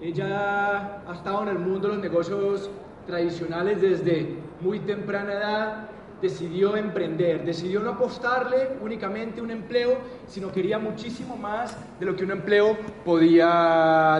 Ella ha estado en el mundo de los negocios tradicionales desde muy temprana edad, decidió emprender, decidió no apostarle únicamente un empleo, sino quería muchísimo más de lo que un empleo podía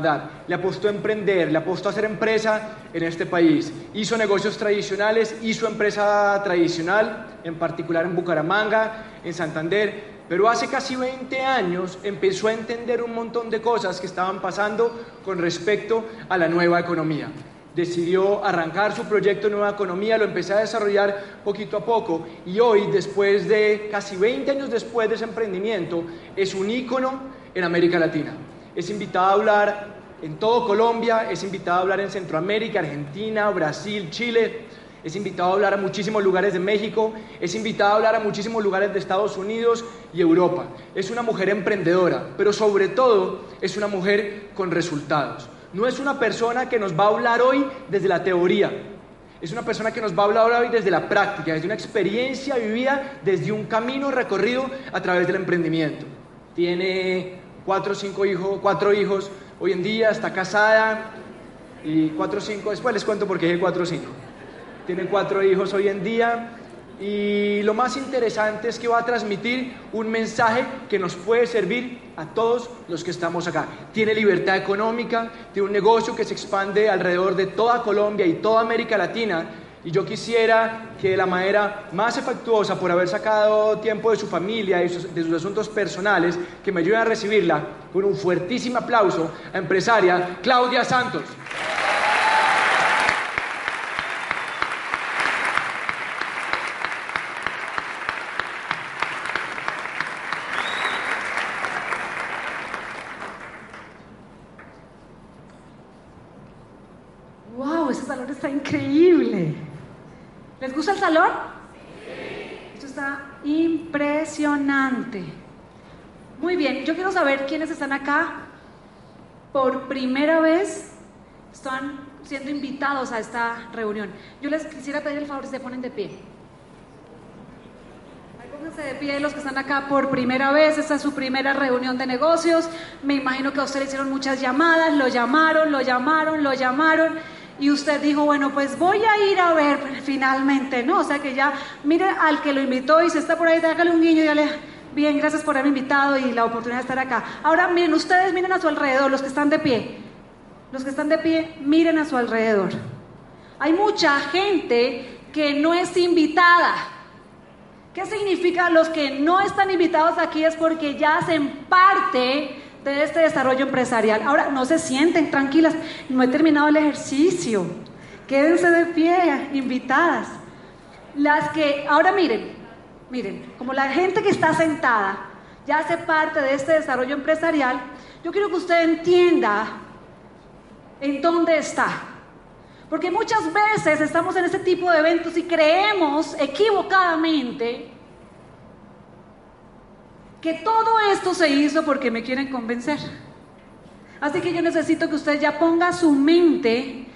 dar. Le apostó a emprender, le apostó a hacer empresa en este país. Hizo negocios tradicionales, hizo empresa tradicional, en particular en Bucaramanga, en Santander, pero hace casi 20 años empezó a entender un montón de cosas que estaban pasando con respecto a la nueva economía decidió arrancar su proyecto Nueva Economía, lo empecé a desarrollar poquito a poco y hoy, después de casi 20 años después de ese emprendimiento, es un ícono en América Latina. Es invitado a hablar en todo Colombia, es invitado a hablar en Centroamérica, Argentina, Brasil, Chile, es invitado a hablar a muchísimos lugares de México, es invitado a hablar a muchísimos lugares de Estados Unidos y Europa. Es una mujer emprendedora, pero sobre todo es una mujer con resultados. No es una persona que nos va a hablar hoy desde la teoría. Es una persona que nos va a hablar hoy desde la práctica, desde una experiencia vivida, desde un camino recorrido a través del emprendimiento. Tiene cuatro o cinco hijos, cuatro hijos hoy en día, está casada y cuatro o cinco, después les cuento por qué cuatro o cinco. Tiene cuatro hijos hoy en día y lo más interesante es que va a transmitir un mensaje que nos puede servir a todos los que estamos acá. Tiene libertad económica, tiene un negocio que se expande alrededor de toda Colombia y toda América Latina. Y yo quisiera que de la manera más efectuosa, por haber sacado tiempo de su familia y de sus asuntos personales, que me ayuden a recibirla con un fuertísimo aplauso a empresaria Claudia Santos. ¿Les gusta el salón? Esto está impresionante. Muy bien, yo quiero saber quiénes están acá por primera vez, están siendo invitados a esta reunión. Yo les quisiera pedir el favor si se ponen de pie. Pónganse de pie los que están acá por primera vez, esta es su primera reunión de negocios. Me imagino que a ustedes hicieron muchas llamadas, lo llamaron, lo llamaron, lo llamaron y usted dijo, bueno, pues voy a ir a ver finalmente, ¿no? O sea que ya, mire al que lo invitó y se está por ahí, hágale un guiño y dale, bien, gracias por haberme invitado y la oportunidad de estar acá. Ahora miren, ustedes miren a su alrededor, los que están de pie. Los que están de pie, miren a su alrededor. Hay mucha gente que no es invitada. ¿Qué significa los que no están invitados aquí? Es porque ya hacen parte de este desarrollo empresarial. Ahora, no se sienten tranquilas, no he terminado el ejercicio. Quédense de pie, invitadas. Las que, ahora miren, miren, como la gente que está sentada ya hace parte de este desarrollo empresarial, yo quiero que usted entienda en dónde está. Porque muchas veces estamos en este tipo de eventos y creemos equivocadamente que todo esto se hizo porque me quieren convencer. Así que yo necesito que usted ya ponga su mente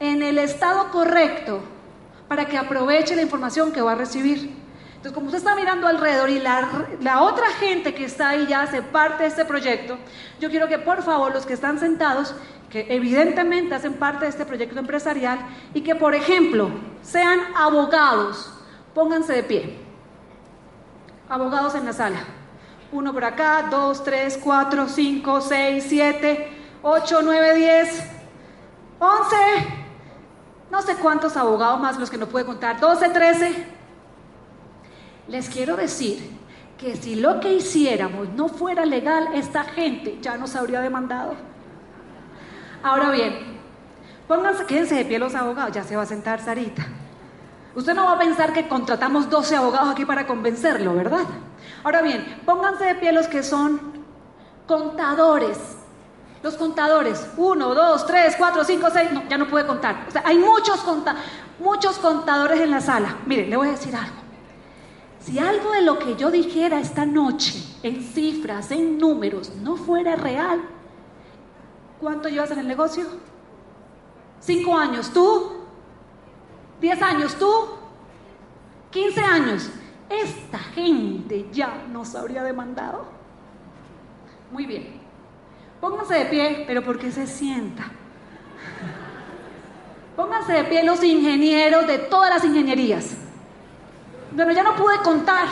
en el estado correcto para que aproveche la información que va a recibir. Entonces, como usted está mirando alrededor y la, la, otra gente que está ahí ya hace parte de este proyecto, yo quiero que por favor los que están sentados, que evidentemente hacen parte de este proyecto empresarial y que, por ejemplo, sean abogados, pónganse de pie. Abogados en la sala. Uno por acá, dos, tres, cuatro, cinco, seis, siete, ocho, nueve, diez, once. No sé cuántos abogados más los que no puede contar. Doce, trece. Les quiero decir que si lo que hiciéramos no fuera legal, esta gente ya nos habría demandado. Ahora bien, pónganse, quédense de pie los abogados, ya se va a sentar Sarita. Usted no va a pensar que contratamos 12 abogados aquí para convencerlo, ¿verdad? Ahora bien, pónganse de pie los que son contadores. Los contadores, uno, dos, tres, cuatro, cinco, seis, no, ya no puede contar. O sea, hay muchos, muchos contadores en la sala. Miren, le voy a decir algo. Si algo de lo que yo dijera esta noche, en cifras, en números, no fuera real, ¿cuánto llevas en el negocio? Cinco años. ¿Tú? ¿Diez años? ¿Tú? ¿Quince años? Esta gente ya nos habría demandado. Muy bien. Pónganse de pie, pero ¿por qué se sienta? Pónganse de pie los ingenieros de todas las ingenierías. Bueno, ya no pude contar.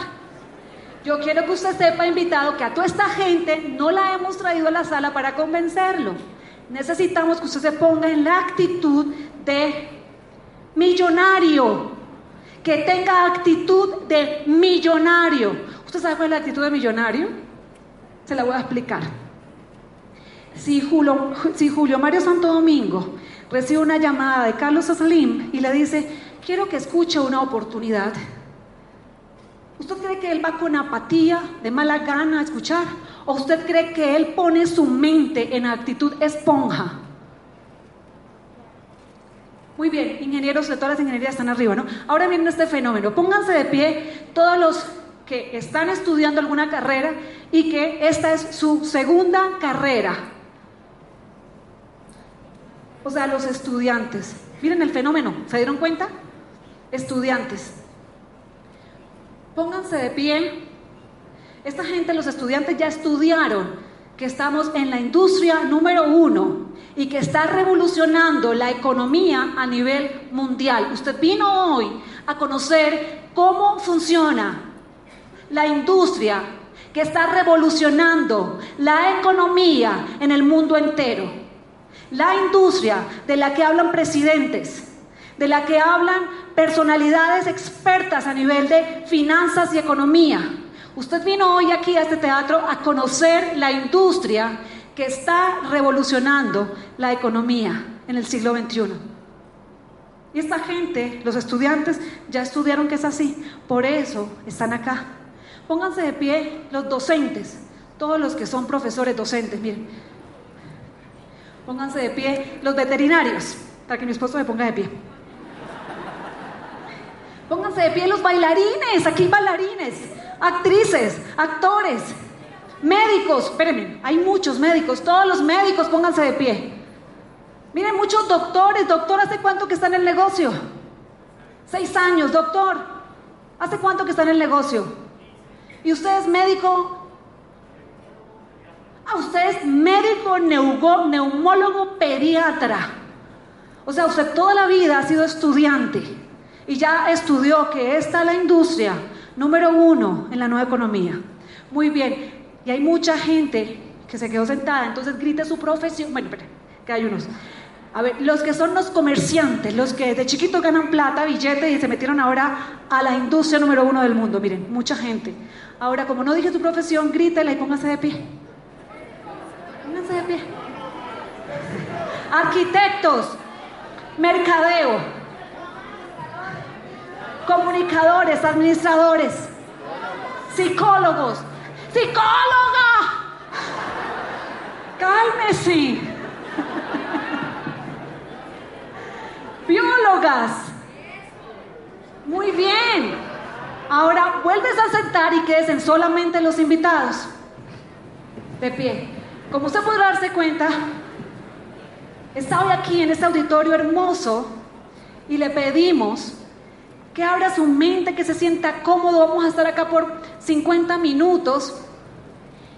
Yo quiero que usted sepa, invitado, que a toda esta gente no la hemos traído a la sala para convencerlo. Necesitamos que usted se ponga en la actitud de millonario, que tenga actitud de millonario. ¿Usted sabe cuál es la actitud de millonario? Se la voy a explicar. Si Julio, Mario Santo Domingo recibe una llamada de Carlos Slim y le dice, quiero que escuche una oportunidad, ¿usted cree que él va con apatía, de mala gana a escuchar? ¿O usted cree que él pone su mente en actitud esponja? Muy bien, ingenieros de todas las ingenierías están arriba, ¿no? Ahora viene este fenómeno. Pónganse de pie todos los que están estudiando alguna carrera y que esta es su segunda carrera. O sea, los estudiantes. Miren el fenómeno, ¿se dieron cuenta? Estudiantes. Pónganse de pie. Esta gente, los estudiantes ya estudiaron que estamos en la industria número uno y que está revolucionando la economía a nivel mundial. Usted vino hoy a conocer cómo funciona la industria que está revolucionando la economía en el mundo entero. La industria de la que hablan presidentes, de la que hablan personalidades expertas a nivel de finanzas y economía. Usted vino hoy aquí a este teatro a conocer la industria que está revolucionando la economía en el siglo XXI. Y esta gente, los estudiantes, ya estudiaron que es así, por eso están acá. Pónganse de pie los docentes, todos los que son profesores docentes, miren. Pónganse de pie los veterinarios, para que mi esposo me ponga de pie. De pie los bailarines, aquí bailarines, actrices, actores, médicos, espérenme, hay muchos médicos, todos los médicos pónganse de pie. Miren, muchos doctores, doctor, ¿hace cuánto que está en el negocio? Seis años, doctor, ¿hace cuánto que está en el negocio? ¿Y usted es médico? Ah, usted es médico, neumólogo, pediatra. O sea, usted toda la vida ha sido estudiante y ya estudió que esta es la industria número uno en la nueva economía. Muy bien, y hay mucha gente que se quedó sentada, entonces grite su profesión. Bueno, espera, que hay unos. A ver, los que son los comerciantes, los que de chiquito ganan plata, billetes y se metieron ahora a la industria número uno del mundo. Miren, mucha gente. Ahora, como no dije su profesión, grítela y póngase de pie. Pónganse de pie. Arquitectos, mercadeo, comunicadores, administradores, psicólogos, psicóloga, cálmese, biólogas, muy bien, ahora vuelves a sentar y queden solamente los invitados, de pie, como usted podrá darse cuenta, está hoy aquí en este auditorio hermoso y le pedimos que abra su mente, que se sienta cómodo. Vamos a estar acá por 50 minutos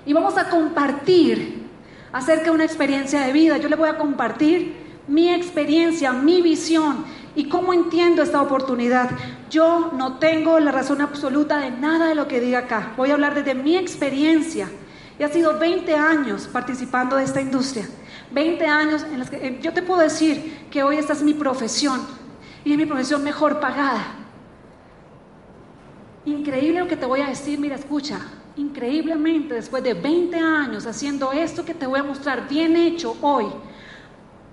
y vamos a compartir acerca de una experiencia de vida. Yo le voy a compartir mi experiencia, mi visión y cómo entiendo esta oportunidad. Yo no tengo la razón absoluta de nada de lo que diga acá. Voy a hablar desde mi experiencia. Y ha sido 20 años participando de esta industria. 20 años en los que eh, yo te puedo decir que hoy esta es mi profesión y es mi profesión mejor pagada. Increíble lo que te voy a decir, mira, escucha, increíblemente después de 20 años haciendo esto que te voy a mostrar bien hecho hoy,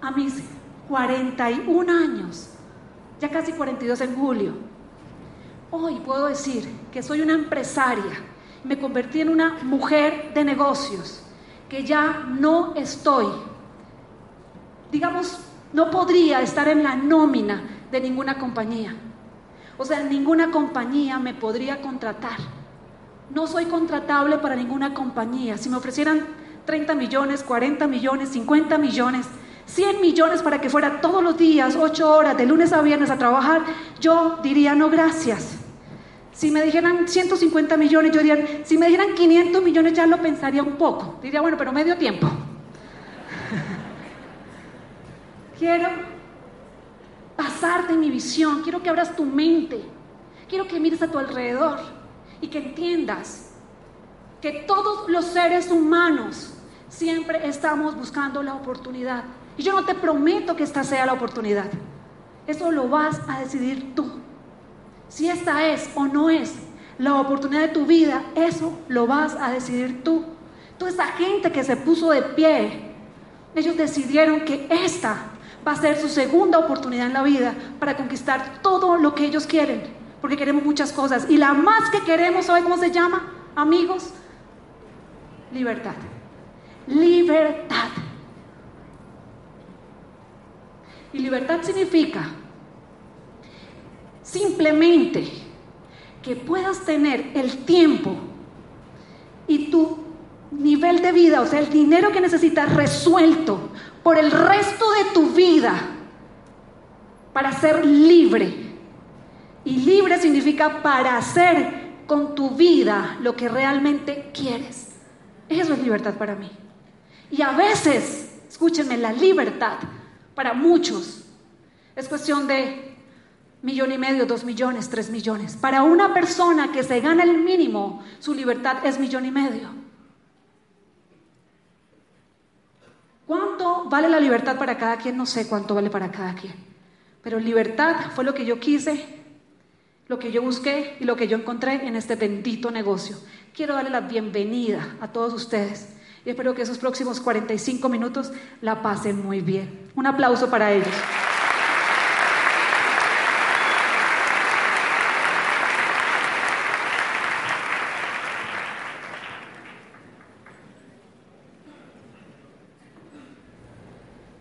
a mis 41 años, ya casi 42 en julio, hoy puedo decir que soy una empresaria, me convertí en una mujer de negocios, que ya no estoy, digamos, no podría estar en la nómina de ninguna compañía. O sea, ninguna compañía me podría contratar. No soy contratable para ninguna compañía. Si me ofrecieran 30 millones, 40 millones, 50 millones, 100 millones para que fuera todos los días, 8 horas, de lunes a viernes a trabajar, yo diría no gracias. Si me dijeran 150 millones, yo diría, si me dijeran 500 millones ya lo pensaría un poco. Diría, bueno, pero medio tiempo. quiero pasarte mi visión, quiero que abras tu mente, quiero que mires a tu alrededor y que entiendas que todos los seres humanos siempre estamos buscando la oportunidad. Y yo no te prometo que esta sea la oportunidad. Eso lo vas a decidir tú. Si esta es o no es la oportunidad de tu vida, eso lo vas a decidir tú. Toda esa gente que se puso de pie, ellos decidieron que esta va a ser su segunda oportunidad en la vida para conquistar todo lo que ellos quieren, porque queremos muchas cosas. Y la más que queremos, ¿sabe cómo se llama? Amigos, libertad. Libertad. Y libertad significa simplemente que puedas tener el tiempo y tu nivel de vida, o sea, el dinero que necesitas resuelto por el resto de tu vida para ser libre. Y libre significa para hacer con tu vida lo que realmente quieres. Eso es libertad para mí. Y a veces, escúchenme, la libertad para muchos es cuestión de millón y medio, dos millones, tres millones. Para una persona que se gana el mínimo, su libertad es millón y medio. ¿Cuánto vale la libertad para cada quien? No sé cuánto vale para cada quien. Pero libertad fue lo que yo quise, lo que yo busqué y lo que yo encontré en este bendito negocio. Quiero darle la bienvenida a todos ustedes y espero que esos próximos 45 minutos la pasen muy bien. Un aplauso para ellos.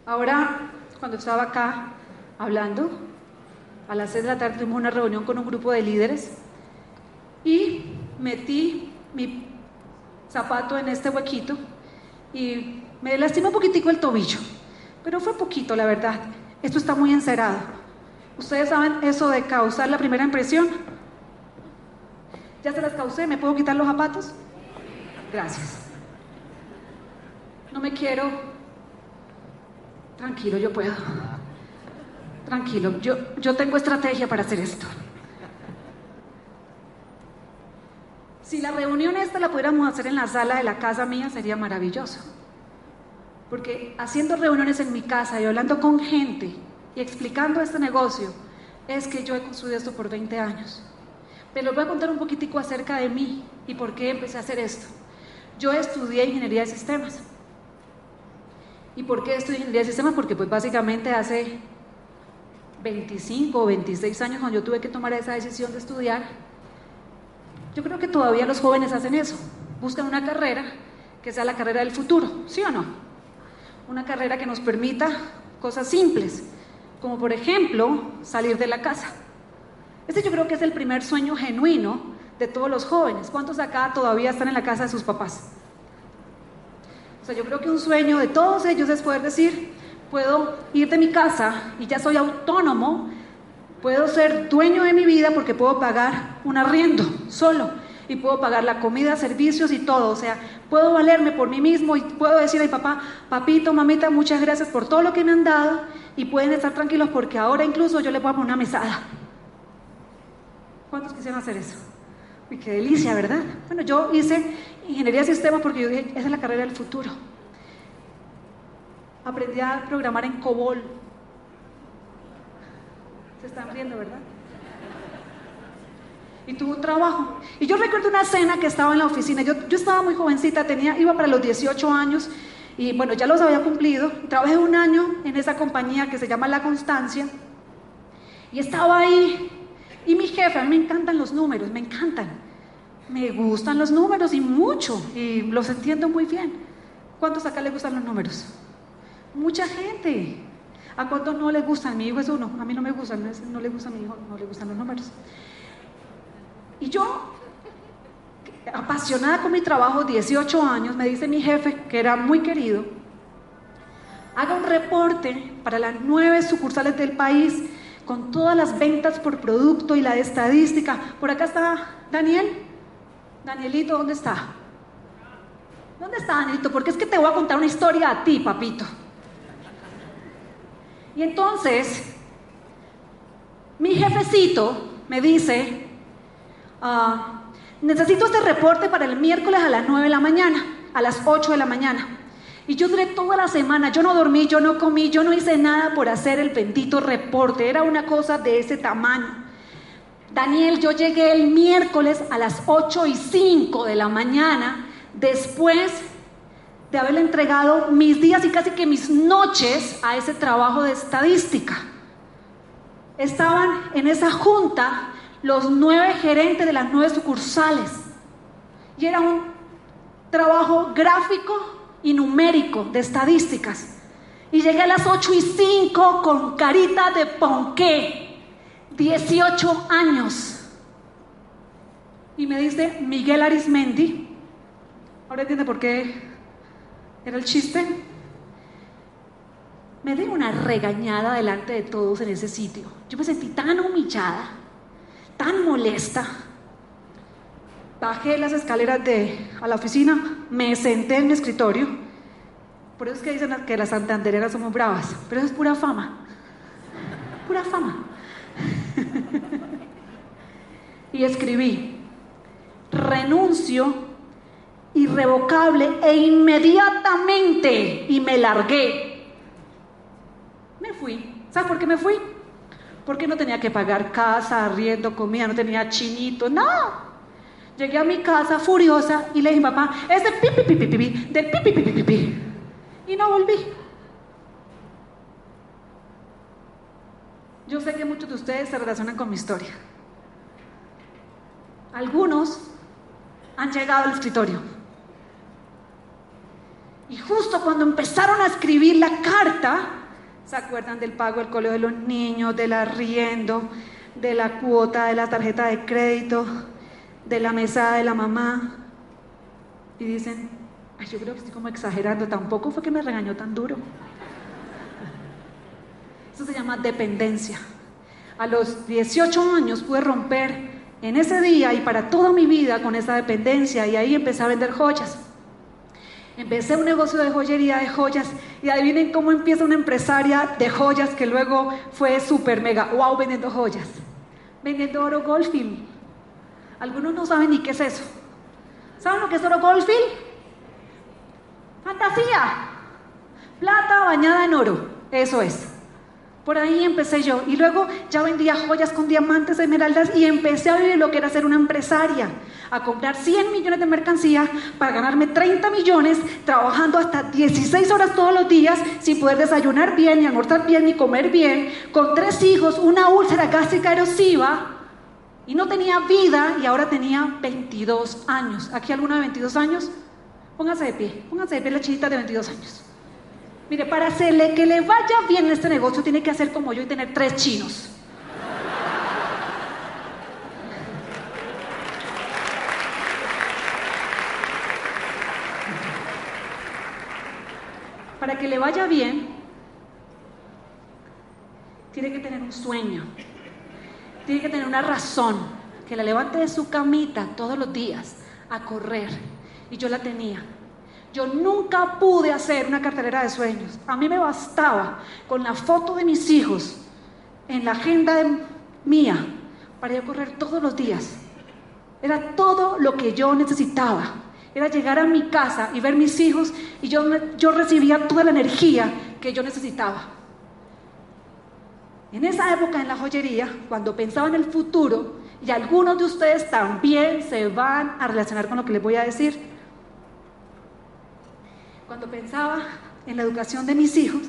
Ahora, cuando estaba acá hablando, a las 6 de la tarde tuvimos una reunión con un grupo de líderes y metí mi zapato en este huequito y me lastimó un poquitico el tobillo, pero fue poquito, la verdad. Esto está muy encerado. ¿Ustedes saben eso de causar la primera impresión? Ya se las causé, ¿me puedo quitar los zapatos? Gracias. No me quiero... Tranquilo, yo puedo. Tranquilo, yo, yo tengo estrategia para hacer esto. Si la reunión esta la pudiéramos hacer en la sala de la casa mía, sería maravilloso. Porque haciendo reuniones en mi casa y hablando con gente y explicando este negocio, es que yo he construido esto por 20 años. Pero les voy a contar un poquitico acerca de mí y por qué empecé a hacer esto. Yo estudié ingeniería de sistemas. ¿Y por qué estudié ingeniería de sistemas? Porque pues básicamente hace 25 o 26 años cuando yo tuve que tomar esa decisión de estudiar, yo creo que todavía los jóvenes hacen eso, buscan una carrera que sea la carrera del futuro, ¿sí o no? Una carrera que nos permita cosas simples, como por ejemplo salir de la casa. Este yo creo que es el primer sueño genuino de todos los jóvenes. ¿Cuántos acá todavía están en la casa de sus papás? O sea, yo creo que un sueño de todos ellos es poder decir, puedo ir de mi casa y ya soy autónomo, puedo ser dueño de mi vida porque puedo pagar un arriendo solo y puedo pagar la comida, servicios y todo. O sea, puedo valerme por mí mismo y puedo decir a mi papá, papito, mamita, muchas gracias por todo lo que me han dado y pueden estar tranquilos porque ahora incluso yo les puedo poner una mesada. ¿Cuántos quisieran hacer eso? Uy, qué delicia, ¿verdad? Bueno, yo hice ingeniería de sistemas porque yo dije, esa es la carrera del futuro aprendí a programar en COBOL. Se están riendo, ¿verdad? Y tuve un trabajo. Y yo recuerdo una cena que estaba en la oficina. Yo, yo estaba muy jovencita, tenía, iba para los 18 años y bueno, ya los había cumplido. Trabajé un año en esa compañía que se llama La Constancia. Y estaba ahí. Y mi jefe, a mí me encantan los números, me encantan. Me gustan los números y mucho. Y los entiendo muy bien. ¿Cuántos acá les gustan los números? Mucha gente. ¿A cuántos no les gustan? Mi hijo es uno. A mí no me gustan, no le gusta a mi hijo, no le gustan los números. Y yo, apasionada con mi trabajo, 18 años, me dice mi jefe, que era muy querido, haga un reporte para las nueve sucursales del país con todas las ventas por producto y la estadística. Por acá está Daniel. Danielito, ¿dónde está? ¿Dónde está Danielito? Porque es que te voy a contar una historia a ti, papito. Y entonces, mi jefecito me dice, ah, necesito este reporte para el miércoles a las 9 de la mañana, a las 8 de la mañana. Y yo duré toda la semana, yo no dormí, yo no comí, yo no hice nada por hacer el bendito reporte, era una cosa de ese tamaño. Daniel, yo llegué el miércoles a las 8 y 5 de la mañana, después de haberle entregado mis días y casi que mis noches a ese trabajo de estadística. Estaban en esa junta los nueve gerentes de las nueve sucursales. Y era un trabajo gráfico y numérico de estadísticas. Y llegué a las 8 y 5 con carita de ponqué, 18 años. Y me dice Miguel Arismendi, ahora entiende por qué era el chiste. Me dio una regañada delante de todos en ese sitio. Yo me sentí tan humillada, tan molesta. Bajé las escaleras de, a la oficina, me senté en mi escritorio. Por eso es que dicen que las santandereras somos bravas, pero eso es pura fama. Pura fama. Y escribí, renuncio irrevocable e inmediatamente y me largué. Me fui. ¿Sabes por qué me fui? Porque no tenía que pagar casa, arriendo, comida, no tenía chinito, nada. Llegué a mi casa furiosa y le dije, papá, es de pipi, pipi, pipi, del pipi, pipi, pipi. Y no volví. Yo sé que muchos de ustedes se relacionan con mi historia. Algunos han llegado al escritorio. Y justo cuando empezaron a escribir la carta, ¿se acuerdan del pago del colegio de los niños, del arriendo, de la cuota de la tarjeta de crédito? de la mesa de la mamá y dicen, yo creo que estoy como exagerando, tampoco fue que me regañó tan duro. Eso se llama dependencia. A los 18 años pude romper en ese día y para toda mi vida con esa dependencia y ahí empecé a vender joyas. Empecé un negocio de joyería de joyas y adivinen cómo empieza una empresaria de joyas que luego fue súper mega wow vendiendo joyas. Vendiendo oro Goldfield, algunos no saben ni qué es eso. ¿Saben lo que es oro Goldfield? Fantasía. Plata bañada en oro. Eso es. Por ahí empecé yo. Y luego ya vendía joyas con diamantes, esmeraldas y empecé a vivir lo que era ser una empresaria. A comprar 100 millones de mercancía para ganarme 30 millones, trabajando hasta 16 horas todos los días sin poder desayunar bien, ni almorzar bien, ni comer bien, con tres hijos, una úlcera gástrica erosiva y no tenía vida y ahora tenía 22 años. ¿Aquí alguno de 22 años? Póngase de pie, póngase de pie la chiquita de 22 años. Mire, para hacerle que le vaya bien en este negocio tiene que hacer como yo y tener tres chinos. Para que le vaya bien, tiene que tener un sueño tiene que tener una razón, que la levante de su camita todos los días a correr. Y yo la tenía. Yo nunca pude hacer una cartelera de sueños. A mí me bastaba con la foto de mis hijos en la agenda mía para yo correr todos los días. Era todo lo que yo necesitaba. Era llegar a mi casa y ver mis hijos y yo, yo recibía toda la energía que yo necesitaba. En esa época en la joyería, cuando pensaba en el futuro, y algunos de ustedes también se van a relacionar con lo que les voy a decir, cuando pensaba en la educación de mis hijos,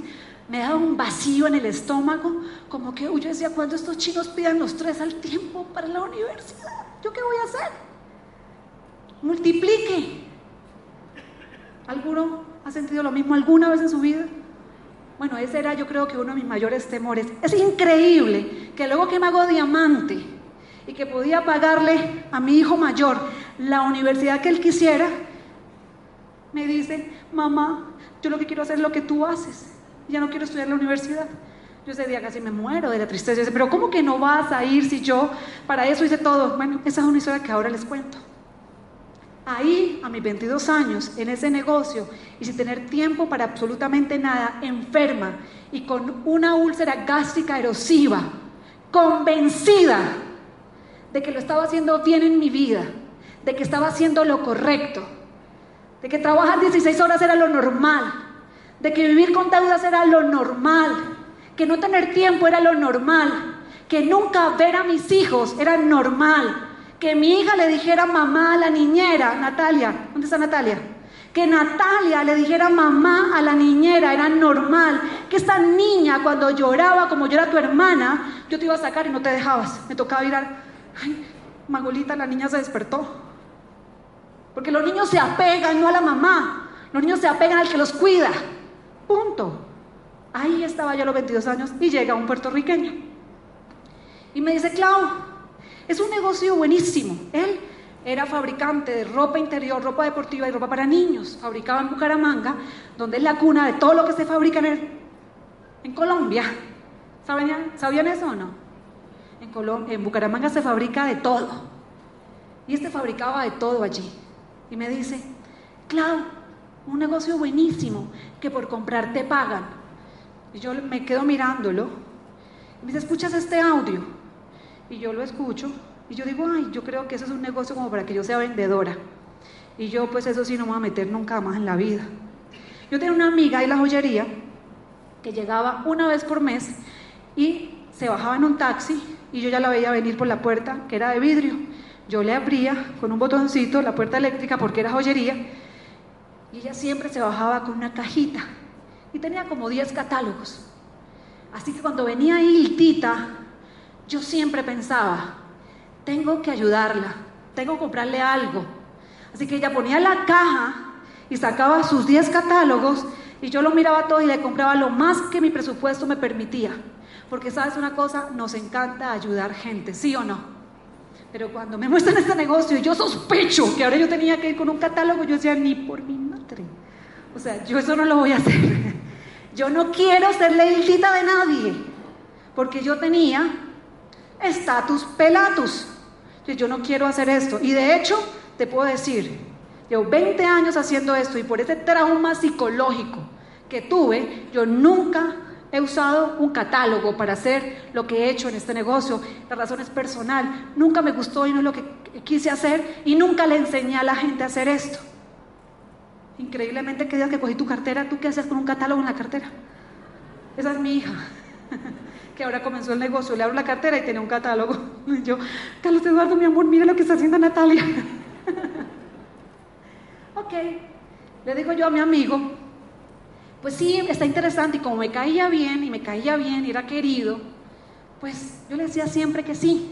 me daba un vacío en el estómago, como que yo decía, cuando estos chicos pidan los tres al tiempo para la universidad, ¿yo qué voy a hacer? Multiplique. ¿Alguno ha sentido lo mismo alguna vez en su vida? Bueno, ese era yo creo que uno de mis mayores temores. Es increíble que luego que me hago diamante y que podía pagarle a mi hijo mayor la universidad que él quisiera, me dice, mamá, yo lo que quiero hacer es lo que tú haces. Ya no quiero estudiar en la universidad. Yo ese día casi me muero de la tristeza. Yo pero ¿cómo que no vas a ir si yo para eso hice todo? Bueno, esa es una historia que ahora les cuento. ahí, a mis 22 años, en ese negocio, y sin tener tiempo para absolutamente nada, enferma y con una úlcera gástrica erosiva, convencida de que lo estaba haciendo bien en mi vida, de que estaba haciendo lo correcto, de que trabajar 16 horas era lo normal, de que vivir con deudas era lo normal, que no tener tiempo era lo normal, que nunca ver a mis hijos era normal, que mi hija le dijera mamá a la niñera, Natalia, ¿dónde está Natalia? Que Natalia le dijera mamá a la niñera era normal, que esta niña cuando lloraba como llora tu hermana, yo te iba a sacar y no te dejabas, me tocaba ir a, ay, Magolita, la niña se despertó. Porque los niños se apegan no a la mamá, los niños se apegan al que los cuida. Punto. Ahí estaba yo a los 22 años y llega un puertorriqueño. Y me dice, Clau, es un negocio buenísimo. Él era fabricante de ropa interior, ropa deportiva y ropa para niños. Fabricaba en Bucaramanga, donde es la cuna de todo lo que se fabrica en, Colombia. ¿Sabían, ¿Sabían eso o no? En, en Bucaramanga se fabrica de todo. Y este fabricaba de todo allí. Y me dice, Clau, un negocio buenísimo que por comprar te pagan. Y yo me quedo mirándolo. Y me dice, ¿escuchas este audio? Y yo lo escucho. Y yo digo, ay, yo creo que eso es un negocio como para que yo sea vendedora. Y yo, pues eso sí, no me voy a meter nunca más en la vida. Yo tenía una amiga en la joyería que llegaba una vez por mes y se bajaba en un taxi y yo ya la veía venir por la puerta, que era de vidrio. Yo le abría con un botoncito la puerta eléctrica porque era joyería y ella siempre se bajaba con una cajita y tenía como 10 catálogos. Así que cuando venía ahí Tita, yo siempre pensaba, tengo que ayudarla, tengo que comprarle algo. Así que ella ponía la caja y sacaba sus 10 catálogos y yo lo miraba todo y le compraba lo más que mi presupuesto me permitía. Porque sabes una cosa, nos encanta ayudar gente, ¿sí o no? Pero cuando me muestran este negocio, yo sospecho que ahora yo tenía que ir con un catálogo, yo decía, ni por mi madre. O sea, yo eso no lo voy a hacer. Yo no quiero ser leilita de nadie, porque yo tenía estatus pelatus. Yo no quiero hacer esto. Y de hecho, te puedo decir, llevo 20 años haciendo esto y por ese trauma psicológico que tuve, yo nunca he usado un catálogo para hacer lo que he hecho en este negocio. La razón es personal. Nunca me gustó y no es lo que quise hacer y nunca le enseñé a la gente a hacer esto. Increíblemente que digas que cogí tu cartera, ¿tú qué haces con un catálogo en la cartera? Esa es mi hija, que ahora comenzó el negocio, le abro la cartera y tiene un catálogo. Y yo, Carlos Eduardo, mi amor, mire lo que está haciendo Natalia. ok, le digo yo a mi amigo, pues sí, está interesante y como me caía bien y me caía bien y era querido, pues yo le decía siempre que sí.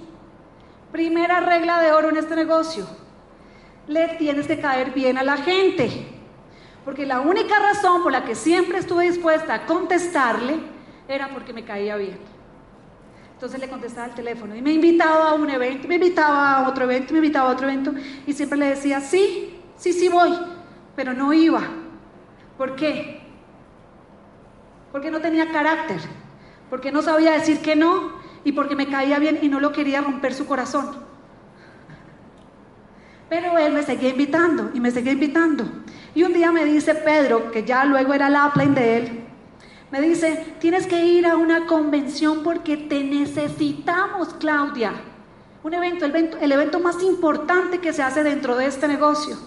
Primera regla de oro en este negocio, le tienes que caer bien a la gente. Porque la única razón por la que siempre estuve dispuesta a contestarle era porque me caía bien. Entonces le contestaba al teléfono y me invitaba a un evento, me invitaba a otro evento, me invitaba a otro evento y siempre le decía, sí, sí, sí voy, pero no iba. ¿Por qué? Porque no tenía carácter, porque no sabía decir que no y porque me caía bien y no lo quería romper su corazón. Pero él me seguía invitando y me seguía invitando. Y un día me dice Pedro, que ya luego era la upline de él, me dice, tienes que ir a una convención porque te necesitamos, Claudia. Un evento, el evento, el evento más importante que se hace dentro de este negocio.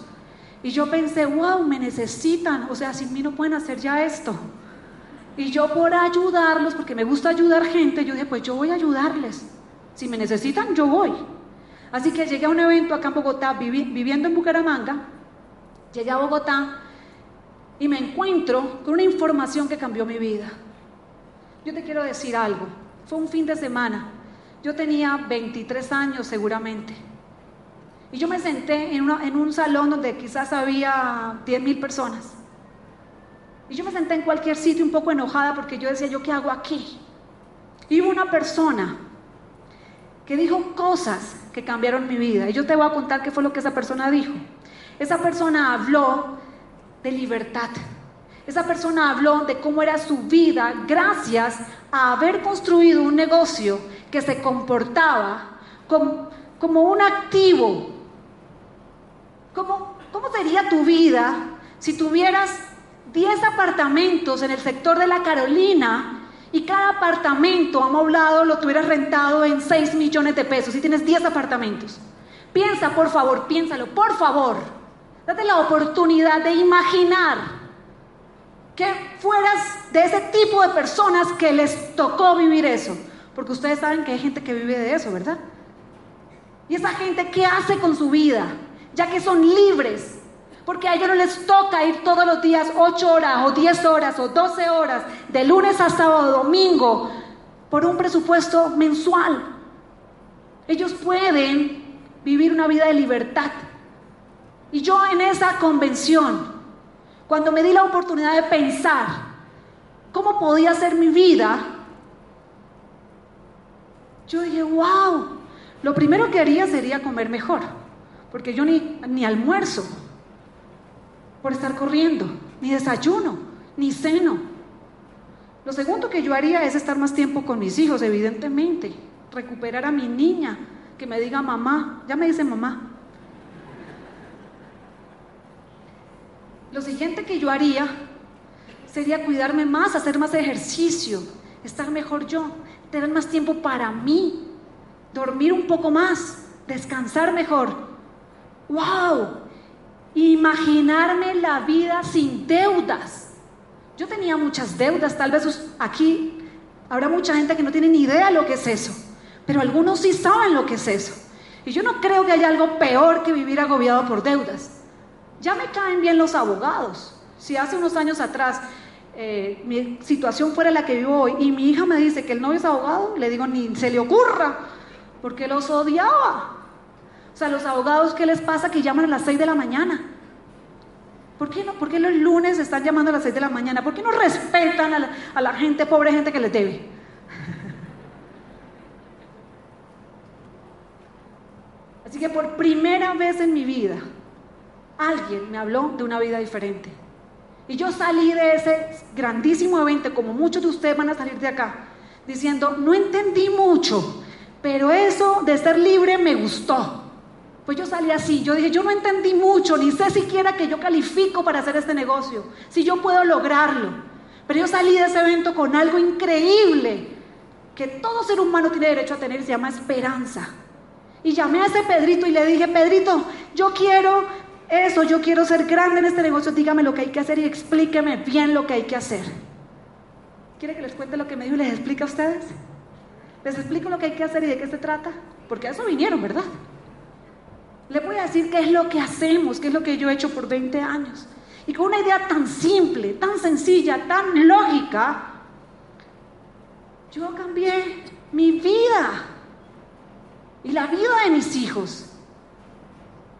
Y yo pensé, wow, me necesitan, o sea, sin mí no pueden hacer ya esto. Y yo por ayudarlos, porque me gusta ayudar gente, yo dije, pues yo voy a ayudarles. Si me necesitan, yo voy. Así que llegué a un evento acá en Bogotá, viviendo en Bucaramanga, llegué a Bogotá y me encuentro con una información que cambió mi vida. Yo te quiero decir algo, fue un fin de semana, yo tenía 23 años seguramente, y yo me senté en, en un salón donde quizás había 10 mil personas. Y yo me senté en cualquier sitio un poco enojada porque yo decía, ¿yo qué hago aquí? Y hubo una persona que dijo cosas que cambiaron mi vida. Y yo te voy a contar qué fue lo que esa persona dijo. Esa persona habló de libertad. Esa persona habló de cómo era su vida gracias a haber construido un negocio que se comportaba como, como un activo, como ¿cómo sería tu vida si tuvieras 10 apartamentos en el sector de la Carolina y cada apartamento amoblado lo tuvieras rentado en 6 millones de pesos y tienes 10 apartamentos? Piensa, por favor, piénsalo, por favor. Date la oportunidad de imaginar que fueras de ese tipo de personas que les tocó vivir eso. Porque ustedes saben que hay gente que vive de eso, ¿verdad? ¿Y esa gente qué hace con su vida? Ya que son libres. Porque a ellos no les toca ir todos los días 8 horas o 10 horas o 12 horas, de lunes a sábado, domingo, por un presupuesto mensual. Ellos pueden vivir una vida de libertad. Y yo en esa convención, cuando me di la oportunidad de pensar cómo podía ser mi vida, yo dije, wow, lo primero que haría sería comer mejor, porque yo ni, ni almuerzo por estar corriendo, ni desayuno, ni ceno. Lo segundo que yo haría es estar más tiempo con mis hijos, evidentemente, recuperar a mi niña, que me diga mamá, ya me dice mamá. Lo siguiente que yo haría sería cuidarme más, hacer más ejercicio, estar mejor yo, tener más tiempo para mí, dormir un poco más, descansar mejor. ¡Wow! Imaginarme la vida sin deudas. Yo tenía muchas deudas, tal vez aquí habrá mucha gente que no tiene ni idea lo que es eso, pero algunos sí saben lo que es eso. Y yo no creo que haya algo peor que vivir agobiado por deudas. Ya me caen bien los abogados. Si hace unos años atrás eh, mi situación fuera la que vivo hoy y mi hija me dice que el novio es abogado, le digo ni se le ocurra, porque los odiaba. O sea, los abogados, ¿qué les pasa que llaman a las 6 de la mañana? ¿Por qué, no? ¿Por qué los lunes están llamando a las 6 de la mañana? ¿Por qué no respetan a la, a la gente, pobre gente que les debe? Así que por primera vez en mi vida, alguien me habló de una vida diferente. Y yo salí de ese grandísimo evento, como muchos de ustedes van a salir de acá, diciendo, no entendí mucho, pero eso de ser libre me gustó. Pues yo salí así, yo dije, yo no entendí mucho, ni sé siquiera que yo califico para hacer este negocio, si yo puedo lograrlo. Pero yo salí de ese evento con algo increíble, que todo ser humano tiene derecho a tener, se llama esperanza. Y llamé a ese Pedrito y le dije, Pedrito, yo quiero eso, yo quiero ser grande en este negocio, dígame lo que hay que hacer y explíqueme bien lo que hay que hacer. ¿Quiere que les cuente lo que me dijo y les explique a ustedes? Les explico lo que hay que hacer y de qué se trata, porque a eso vinieron, ¿verdad? Les voy a decir qué es lo que hacemos, qué es lo que yo he hecho por 20 años. Y con una idea tan simple, tan sencilla, tan lógica, yo cambié mi vida y la vida de mis hijos.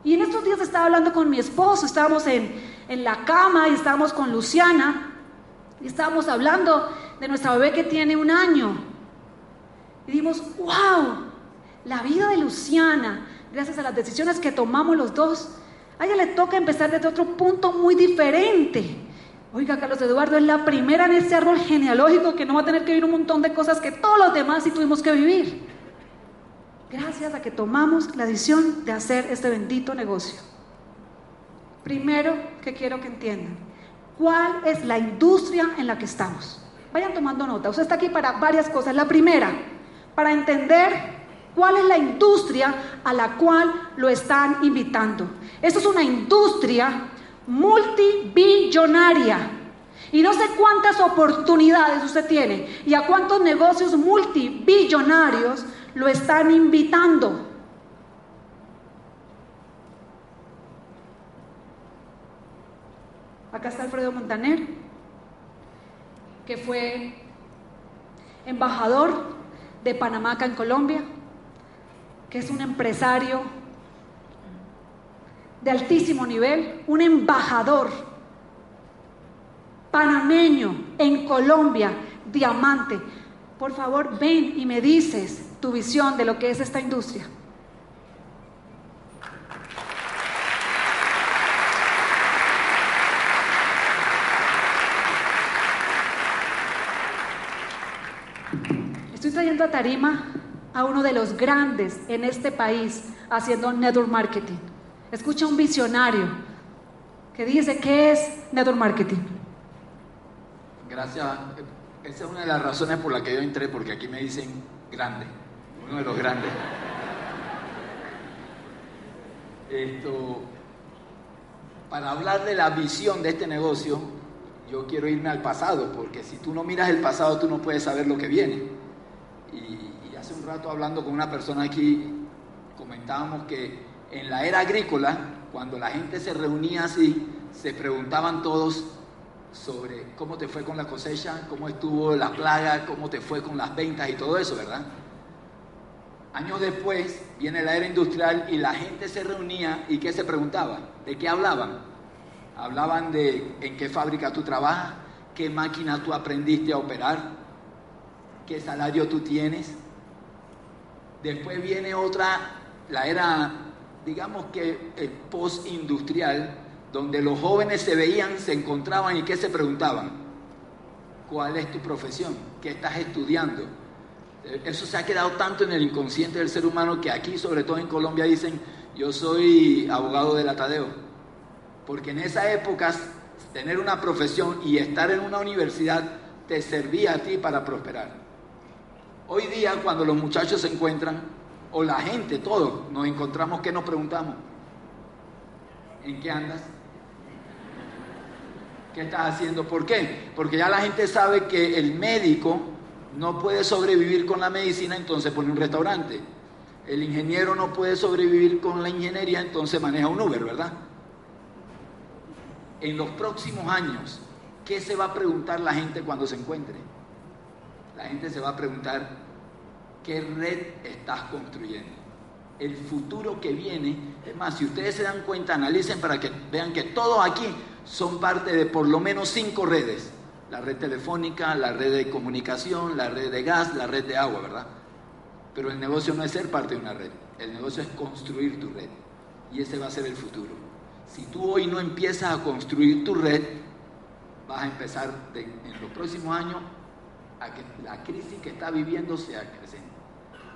Y en estos días estaba hablando con mi esposo, estábamos en, en la cama y estábamos con Luciana y estábamos hablando de nuestra bebé que tiene un año. Y dimos, wow, la vida de Luciana, gracias a las decisiones que tomamos los dos, a ella le toca empezar desde otro punto muy diferente. Oiga, Carlos Eduardo es la primera en ese árbol genealógico que no va a tener que vivir un montón de cosas que todos los demás sí tuvimos que vivir. Gracias a que tomamos la decisión de hacer este bendito negocio. Primero que quiero que entiendan, ¿cuál es la industria en la que estamos? Vayan tomando nota. Usted está aquí para varias cosas. La primera, para entender cuál es la industria a la cual lo están invitando. Esto es una industria multibillonaria. Y no sé cuántas oportunidades usted tiene y a cuántos negocios multibillonarios lo están invitando. Acá está Alfredo Montaner, que fue embajador de Panamá en Colombia, que es un empresario de altísimo nivel, un embajador panameño en Colombia, diamante. Por favor, ven y me dices tu visión de lo que es esta industria. Estoy trayendo a Tarima a uno de los grandes en este país haciendo network marketing. Escucha un visionario, que dice qué es network marketing. Gracias. Esa es una de las razones por las que yo entré, porque aquí me dicen grande, uno de los grandes. Esto, para hablar de la visión de este negocio, yo quiero irme al pasado, porque si tú no miras el pasado, tú no puedes saber lo que viene. Y hace un rato hablando con una persona aquí, comentábamos que en la era agrícola, cuando la gente se reunía así, se preguntaban todos sobre cómo te fue con la cosecha, cómo estuvo la plaga, cómo te fue con las ventas y todo eso, ¿verdad? Años después viene la era industrial y la gente se reunía y ¿qué se preguntaba? ¿De qué hablaban? Hablaban de en qué fábrica tú trabajas, qué máquina tú aprendiste a operar, qué salario tú tienes. Después viene otra, la era, digamos que el post-industrial, donde los jóvenes se veían, se encontraban y qué se preguntaban. ¿Cuál es tu profesión? ¿Qué estás estudiando? Eso se ha quedado tanto en el inconsciente del ser humano que aquí, sobre todo en Colombia, dicen, yo soy abogado del atadeo. Porque en esa época tener una profesión y estar en una universidad te servía a ti para prosperar. Hoy día cuando los muchachos se encuentran, o la gente, todos, nos encontramos, ¿qué nos preguntamos? ¿En qué andas? ¿Qué estás haciendo? ¿Por qué? Porque ya la gente sabe que el médico no puede sobrevivir con la medicina, entonces pone un restaurante. El ingeniero no puede sobrevivir con la ingeniería, entonces maneja un Uber, ¿verdad? En los próximos años, ¿qué se va a preguntar la gente cuando se encuentre? La gente se va a preguntar, ¿qué red estás construyendo? El futuro que viene, es más, si ustedes se dan cuenta, analicen para que vean que todos aquí son parte de por lo menos cinco redes. La red telefónica, la red de comunicación, la red de gas, la red de agua, ¿verdad? Pero el negocio no es ser parte de una red, el negocio es construir tu red. Y ese va a ser el futuro. Si tú hoy no empiezas a construir tu red, vas a empezar en los próximos años a que la crisis que está viviendo sea creciente.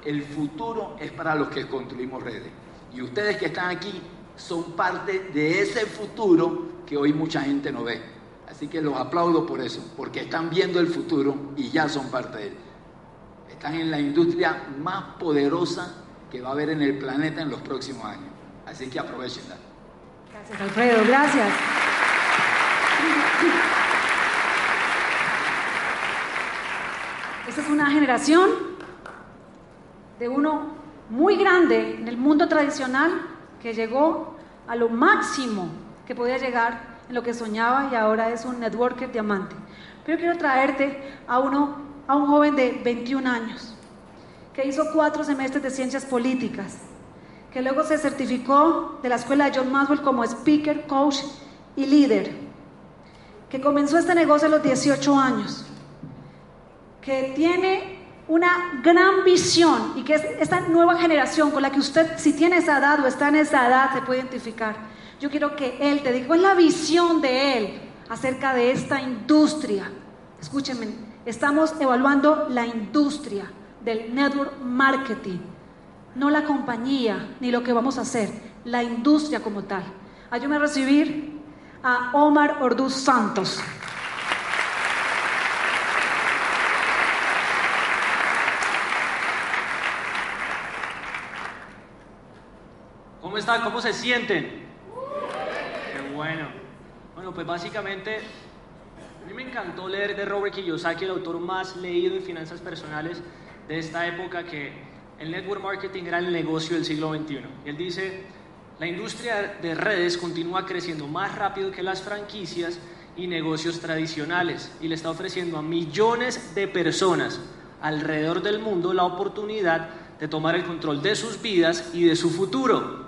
El futuro es para los que construimos redes. Y ustedes que están aquí son parte de ese futuro que hoy mucha gente no ve. Así que los aplaudo por eso, porque están viendo el futuro y ya son parte de él. Están en la industria más poderosa que va a haber en el planeta en los próximos años. Así que aprovechenla. Gracias, Alfredo, gracias. Esta es una generación de uno muy grande en el mundo tradicional que llegó a lo máximo que podía llegar en lo que soñaba y ahora es un networker diamante. Pero quiero traerte a uno, a un joven de 21 años que hizo cuatro semestres de ciencias políticas, que luego se certificó de la escuela de John Maxwell como speaker, coach y líder, que comenzó este negocio a los 18 años, que tiene una gran visión y que es esta nueva generación con la que usted, si tiene esa edad o está en esa edad, se puede identificar. Yo quiero que él te diga, ¿cuál es la visión de él acerca de esta industria? Escúchenme, estamos evaluando la industria del network marketing, no la compañía ni lo que vamos a hacer, la industria como tal. Ayúdame a recibir a Omar Orduz Santos. ¿Cómo están? ¿Cómo se sienten? Qué bueno. Bueno, pues básicamente a mí me encantó leer de Robert Kiyosaki, el autor más leído en finanzas personales de esta época, que el network marketing era el negocio del siglo XXI. Y él dice, la industria de redes continúa creciendo más rápido que las franquicias y negocios tradicionales y le está ofreciendo a millones de personas alrededor del mundo la oportunidad de tomar el control de sus vidas y de su futuro.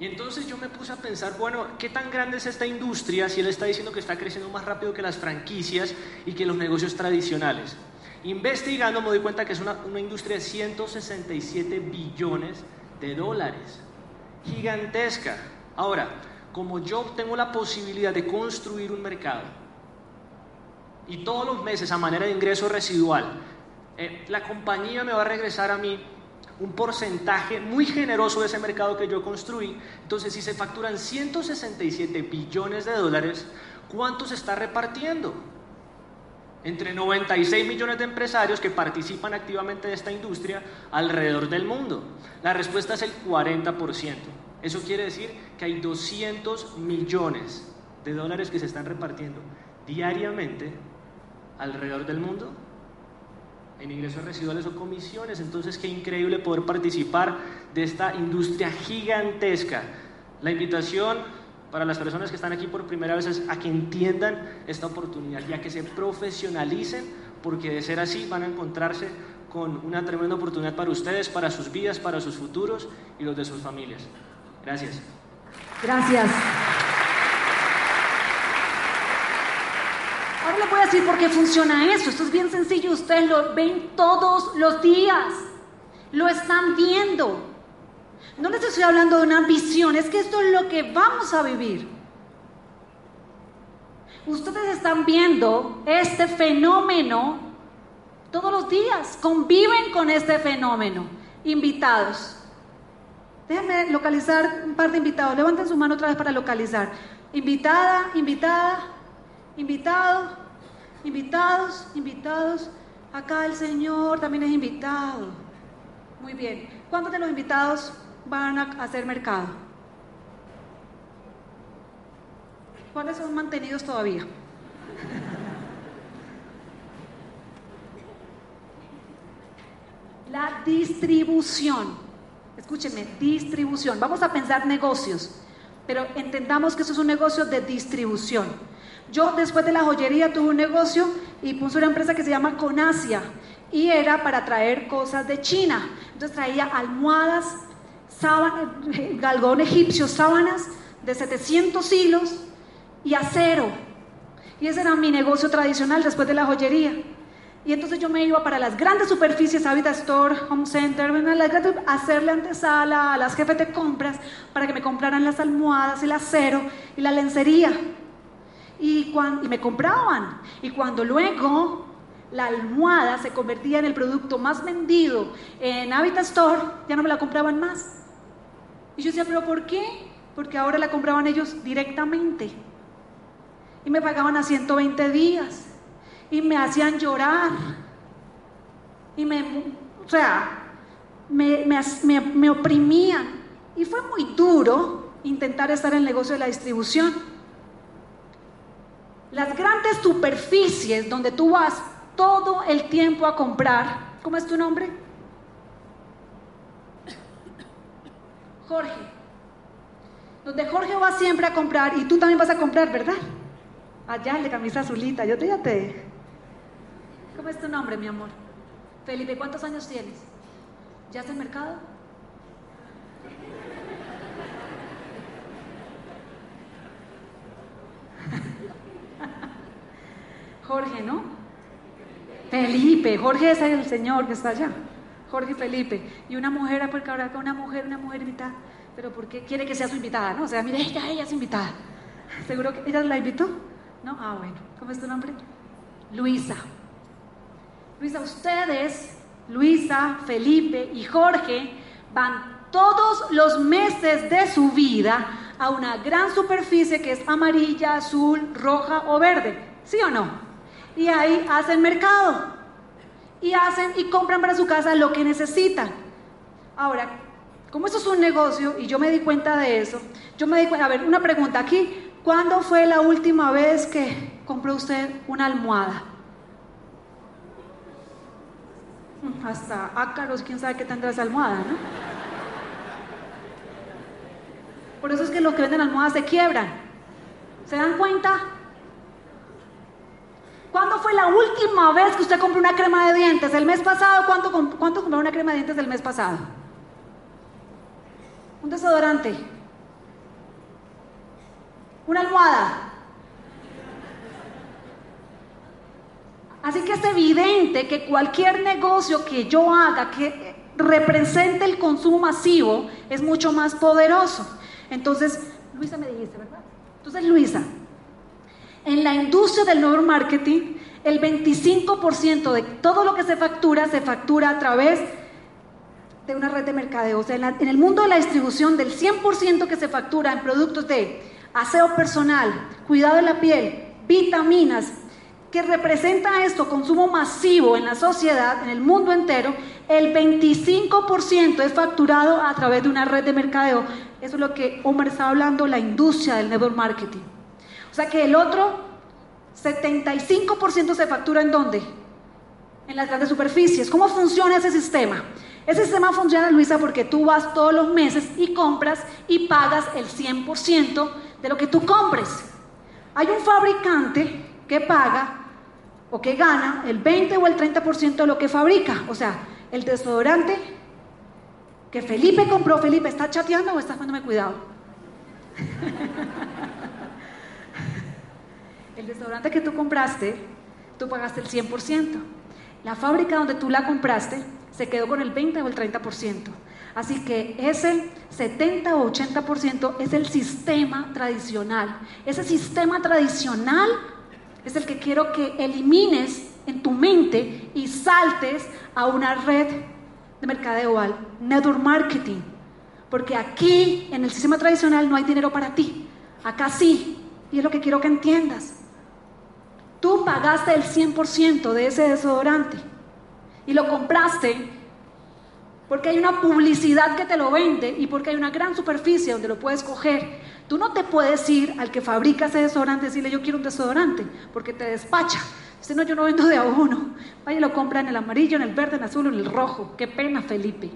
Y entonces yo me puse a pensar, bueno, ¿qué tan grande es esta industria si él está diciendo que está creciendo más rápido que las franquicias y que los negocios tradicionales? Investigando me doy cuenta que es una, una industria de 167 billones de dólares. Gigantesca. Ahora, como yo tengo la posibilidad de construir un mercado y todos los meses a manera de ingreso residual, eh, la compañía me va a regresar a mí un porcentaje muy generoso de ese mercado que yo construí. Entonces, si se facturan 167 billones de dólares, ¿cuánto se está repartiendo? Entre 96 millones de empresarios que participan activamente de esta industria alrededor del mundo. La respuesta es el 40%. Eso quiere decir que hay 200 millones de dólares que se están repartiendo diariamente alrededor del mundo en ingresos residuales o comisiones. Entonces, qué increíble poder participar de esta industria gigantesca. La invitación para las personas que están aquí por primera vez es a que entiendan esta oportunidad y a que se profesionalicen, porque de ser así van a encontrarse con una tremenda oportunidad para ustedes, para sus vidas, para sus futuros y los de sus familias. Gracias. Gracias. Ahora les voy a decir por qué funciona eso. Esto es bien sencillo. Ustedes lo ven todos los días. Lo están viendo. No les estoy hablando de una visión. Es que esto es lo que vamos a vivir. Ustedes están viendo este fenómeno todos los días. Conviven con este fenómeno. Invitados. Déjenme localizar un par de invitados. Levanten su mano otra vez para localizar. Invitada, invitada, invitado, invitados, invitados. Acá el Señor también es invitado. Muy bien. ¿Cuántos de los invitados van a hacer mercado? ¿Cuáles son mantenidos todavía? La distribución. Escúchenme, distribución. Vamos a pensar negocios, pero entendamos que eso es un negocio de distribución. Yo después de la joyería tuve un negocio y puse una empresa que se llama Conasia y era para traer cosas de China. Entonces traía almohadas, sábanas, galgón egipcio, sábanas de 700 hilos y acero. Y ese era mi negocio tradicional después de la joyería. Y entonces yo me iba para las grandes superficies, Habitat Store, Home Center, hacerle antesala a las jefes de compras para que me compraran las almohadas, el acero y la lencería. Y, me compraban. Y cuando luego la almohada se convertía en el producto más vendido en Habitat Store, ya no me la compraban más. Y yo decía, ¿pero por qué? Porque ahora la compraban ellos directamente. Y me pagaban a 120 días y me hacían llorar. Y me, o sea, me, me, me, oprimían. Y fue muy duro intentar estar en el negocio de la distribución. Las grandes superficies donde tú vas todo el tiempo a comprar, ¿cómo es tu nombre? Jorge. Donde Jorge va siempre a comprar y tú también vas a comprar, ¿verdad? Allá, de camisa azulita, yo te, ya te, ¿Cómo es tu nombre, mi amor? Felipe, ¿cuántos años tienes? ¿Ya has el mercado? Jorge, ¿no? Felipe, Jorge es el señor que está allá. Jorge Felipe. Y una mujer, porque ahora con una mujer, una mujer invitada. Pero ¿por qué quiere que sea su invitada? No, o sea, mire, ella, ella es invitada. ¿Seguro que ella la invitó? ¿No? Ah, bueno. ¿Cómo es tu nombre? Luisa. Luisa, ustedes, Luisa, Felipe y Jorge, van todos los meses de su vida a una gran superficie que es amarilla, azul, roja o verde. ¿Sí o no? Y ahí hacen mercado. Y hacen y compran para su casa lo que necesitan. Ahora, como eso es un negocio y yo me di cuenta de eso, yo me di cuenta, a ver, una pregunta aquí, ¿cuándo fue la última vez que compró usted una almohada? hasta ácaros, quién sabe qué tendrá esa almohada, ¿no? Por eso es que los que venden almohadas se quiebran. ¿Se dan cuenta? ¿Cuándo fue la última vez que usted compró una crema de dientes? ¿El mes pasado? ¿Cuánto, compró una crema de dientes del mes pasado? Un desodorante. Una almohada. Así que es evidente que cualquier negocio que yo haga que represente el consumo masivo es mucho más poderoso. Entonces, Luisa me dijiste, ¿verdad? Entonces, Luisa, en la industria del nuevo marketing, el 25% de todo lo que se factura se factura a través de una red de mercadeo. O sea, en, el mundo de la distribución, del 100% que se factura en productos de aseo personal, cuidado de la piel, vitaminas, que representa esto, consumo masivo en la sociedad, en el mundo entero, el 25% es facturado a través de una red de mercadeo. Eso es lo que Omar está hablando, la industria del network marketing. O sea que el otro 75% se factura en dónde? En las grandes superficies. ¿Cómo funciona ese sistema? Ese sistema funciona, Luisa, porque tú vas todos los meses y compras y pagas el 100% de lo que tú compres. Hay un fabricante que paga o que gana el 20 o el 30% de lo que fabrica. O sea, el desodorante que Felipe compró, Felipe, ¿está chateando o está dándome cuidado? el desodorante que tú compraste, tú pagaste el 100%. La fábrica donde tú la compraste se quedó con el 20 o el 30%. Así que ese 70 o 80% es el sistema tradicional. Ese sistema tradicional es el que quiero que elimines en tu mente y saltes a una red de mercadeo al network marketing. Porque aquí, en el sistema tradicional, no hay dinero para ti. Acá sí. Y es lo que quiero que entiendas. Tú pagaste el 100% de ese desodorante y lo compraste porque hay una publicidad que te lo vende y porque hay una gran superficie donde lo puedes coger. Tú no te puedes ir al que fabrica ese desodorante y decirle yo quiero un desodorante, porque te despacha. Dice, no, yo no vendo de a uno. Vaya lo compra en el amarillo, en el verde, en el azul, en el rojo. Qué pena, Felipe.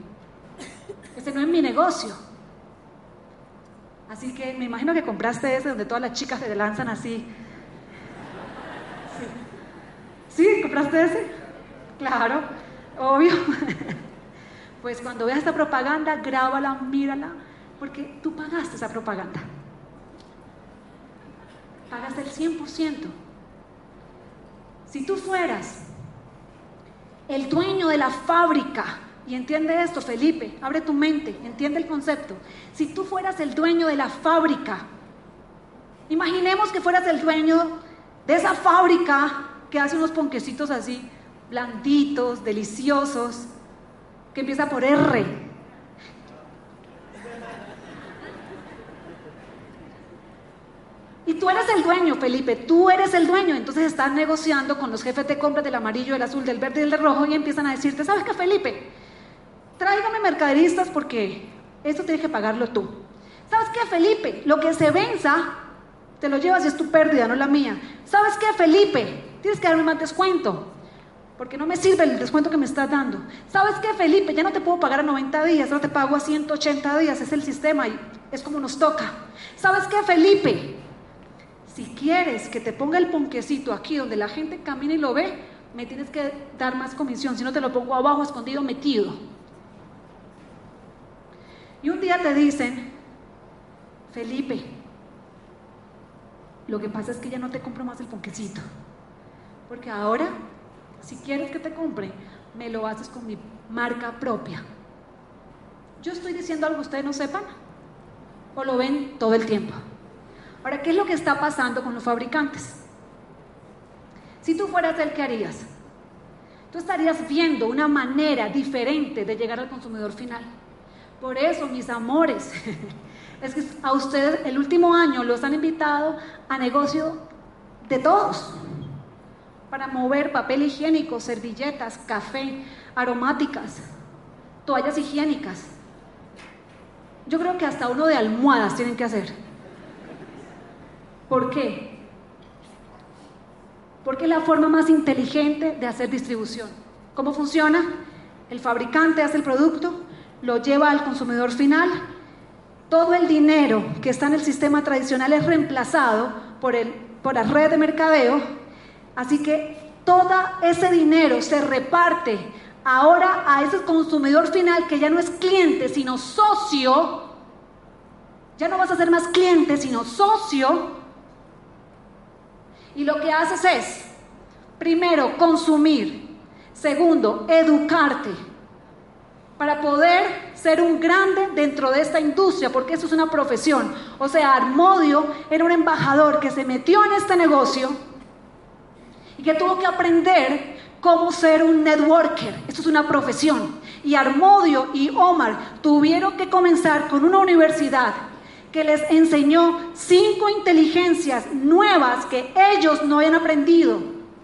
Ese no es mi negocio. Así que me imagino que compraste ese donde todas las chicas se lanzan así. ¿Sí? ¿Compraste ese? Claro, obvio. Pues cuando veas esta propaganda, grábala, mírala, porque tú pagaste esa propaganda. Pagaste el 100%. Si tú fueras el dueño de la fábrica, y entiende esto, Felipe, abre tu mente, entiende el concepto. Si tú fueras el dueño de la fábrica, imaginemos que fueras el dueño de esa fábrica que hace unos ponquecitos así, blanditos, deliciosos, que empieza por R. Y tú eres el dueño, Felipe, tú eres el dueño. Entonces estás negociando con los jefes de compras del amarillo, del azul, del verde y del rojo y empiezan a decirte, ¿sabes qué, Felipe? Tráigame mercaderistas porque esto tienes que pagarlo tú. ¿Sabes qué, Felipe? Lo que se venza, te lo llevas y es tu pérdida, no la mía. ¿Sabes qué, Felipe? Tienes que darme más descuento porque no me sirve el descuento que me estás dando. ¿Sabes qué, Felipe? Ya no te puedo pagar a 90 días, ahora te pago a 180 días, es el sistema y es como nos toca. ¿Sabes qué, Felipe? Si quieres que te ponga el ponquecito aquí donde la gente camina y lo ve, me tienes que dar más comisión, si no te lo pongo abajo, escondido, metido. Y un día te dicen, Felipe, lo que pasa es que ya no te compro más el ponquecito, porque ahora si quieres que te compre, me lo haces con mi marca propia. Yo estoy diciendo algo que ustedes no sepan o lo ven todo el tiempo. Ahora, ¿qué es lo que está pasando con los fabricantes? Si tú fueras el que harías, tú estarías viendo una manera diferente de llegar al consumidor final. Por eso, mis amores, es que a ustedes el último año los han invitado a negocio de todos para mover papel higiénico, servilletas, café, aromáticas, toallas higiénicas. Yo creo que hasta uno de almohadas tienen que hacer. ¿Por qué? Porque es la forma más inteligente de hacer distribución. ¿Cómo funciona? El fabricante hace el producto, lo lleva al consumidor final, todo el dinero que está en el sistema tradicional es reemplazado por, el, por la red de mercadeo Así que todo ese dinero se reparte ahora a ese consumidor final que ya no es cliente, sino socio. Ya no vas a ser más cliente, sino socio. Y lo que haces es, primero, consumir. Segundo, educarte para poder ser un grande dentro de esta industria, porque eso es una profesión. O sea, Armodio era un embajador que se metió en este negocio y que tuvo que aprender cómo ser un networker. Esto es una profesión. y Armodio y Omar tuvieron que comenzar con una universidad que les enseñó cinco inteligencias nuevas que ellos no habían aprendido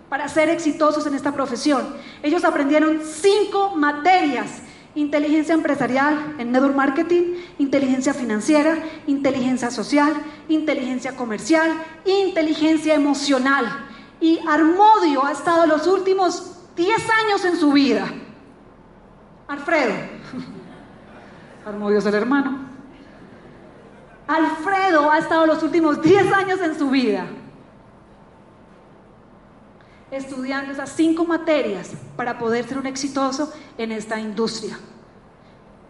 para ser exitosos en esta profesión. Ellos aprendieron cinco materias. Inteligencia empresarial en network marketing, inteligencia financiera, inteligencia social, inteligencia comercial, inteligencia emocional. Y Armodio ha estado los últimos 10 años en su vida. Alfredo. Armodio es el hermano. Alfredo ha estado los últimos 10 años en su vida estudiando esas cinco materias para poder ser un exitoso en esta industria.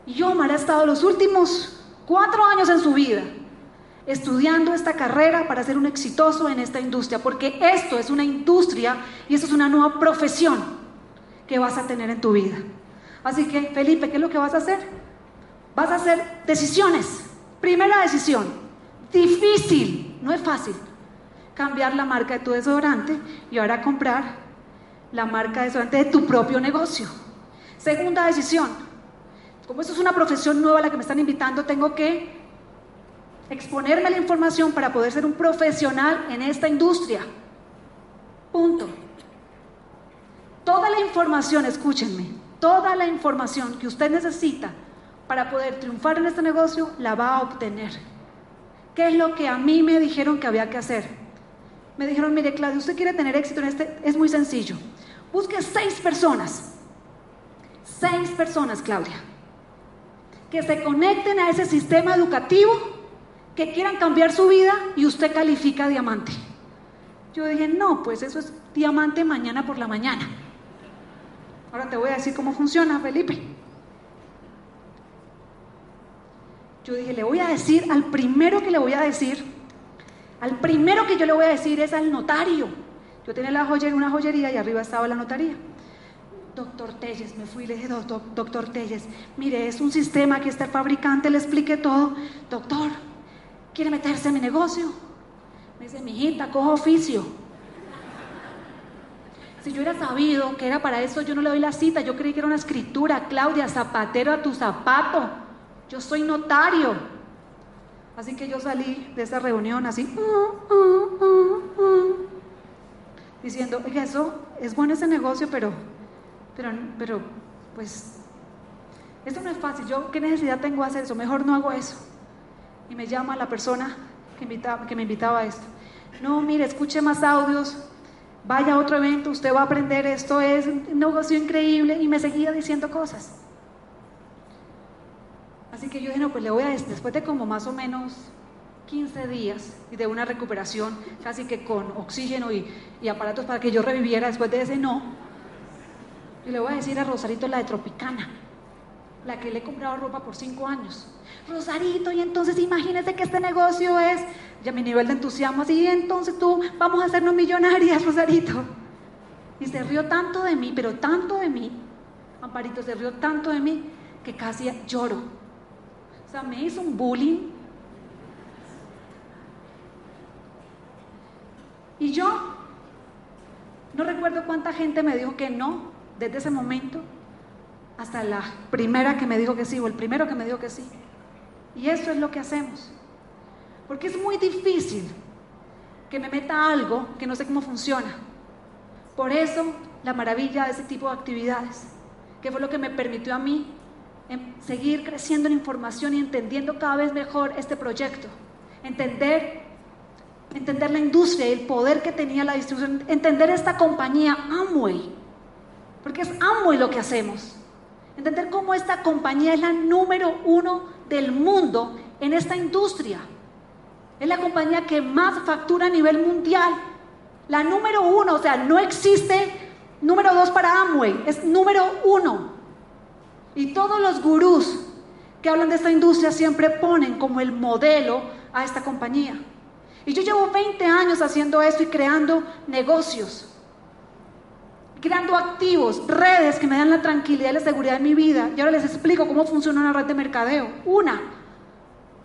Y Omar ha estado los últimos cuatro años en su vida estudiando esta carrera para ser un exitoso en esta industria, porque esto es una industria y esto es una nueva profesión que vas a tener en tu vida. Así que, Felipe, ¿qué es lo que vas a hacer? Vas a hacer decisiones. Primera decisión, difícil, no es fácil. Cambiar la marca de tu desodorante y ahora comprar la marca de desodorante de tu propio negocio. Segunda decisión, como esto es una profesión nueva a la que me están invitando, tengo que exponerme a la información para poder ser un profesional en esta industria. Punto. Toda la información, escúchenme, toda la información que usted necesita para poder triunfar en este negocio la va a obtener. ¿Qué es lo que a mí me dijeron que había que hacer? Me dijeron, mire Claudia, usted quiere tener éxito en este, es muy sencillo. Busque seis personas, seis personas, Claudia, que se conecten a ese sistema educativo, que quieran cambiar su vida y usted califica diamante. Yo dije, no, pues eso es diamante mañana por la mañana. Ahora te voy a decir cómo funciona, Felipe. Yo dije, le voy a decir, al primero que le voy a decir, al primero que yo le voy a decir es al notario. Yo tenía la joyería, una joyería y arriba estaba la notaría. Doctor Telles, me fui y le dije, doctor Telles, mire, es un sistema que está el fabricante, le expliqué todo. Doctor, ¿quiere meterse en mi negocio? Me dice, mijita, cojo oficio. Si yo hubiera sabido que era para eso, yo no le doy la cita. Yo creí que era una escritura. Claudia, zapatero a tu zapato. Yo soy notario. Así que yo salí de esa reunión así, uh, uh, uh, diciendo, oiga, eso es bueno ese negocio, pero, pero, pero, pues, esto no es fácil. Yo, ¿qué necesidad tengo de hacer eso? Mejor no hago eso. Y me llama la persona que, invitaba, que me invitaba a esto. No, mire, escuche más audios, vaya a otro evento, usted va a aprender, esto es un negocio increíble. Y me seguía diciendo cosas. Así que yo dije, no, pues le voy a, después de como más o menos 15 días y de una recuperación casi que con oxígeno y, aparatos para que yo reviviera después de ese no, y le voy a decir a Rosarito la de Tropicana, la que le he comprado ropa por 5 años. Rosarito, y entonces imagínese que este negocio es, ya mi nivel de entusiasmo, así, entonces tú, vamos a hacernos millonarias, Rosarito. Y se rió tanto de mí, pero tanto de mí, Amparito se rió tanto de mí, que casi lloro sea, me hizo un bullying. Y yo no recuerdo cuánta gente me dijo que no desde ese momento hasta la primera que me dijo que sí o el primero que me dijo que sí. Y eso es lo que hacemos. Porque es muy difícil que me meta algo que no sé cómo funciona. Por eso la maravilla de ese tipo de actividades, que fue lo que me permitió a mí en seguir creciendo en información y entendiendo cada vez mejor este proyecto. Entender, entender la industria y el poder que tenía la distribución. Entender esta compañía Amway. Porque es Amway lo que hacemos. Entender cómo esta compañía es la número uno del mundo en esta industria. Es la compañía que más factura a nivel mundial. La número uno, o sea, no existe número dos para Amway, es número uno. Y todos los gurús que hablan de esta industria siempre ponen como el modelo a esta compañía. Y yo llevo 20 años haciendo esto y creando negocios, creando activos, redes que me dan la tranquilidad y la seguridad en mi vida. Y ahora les explico cómo funciona una red de mercadeo. Una,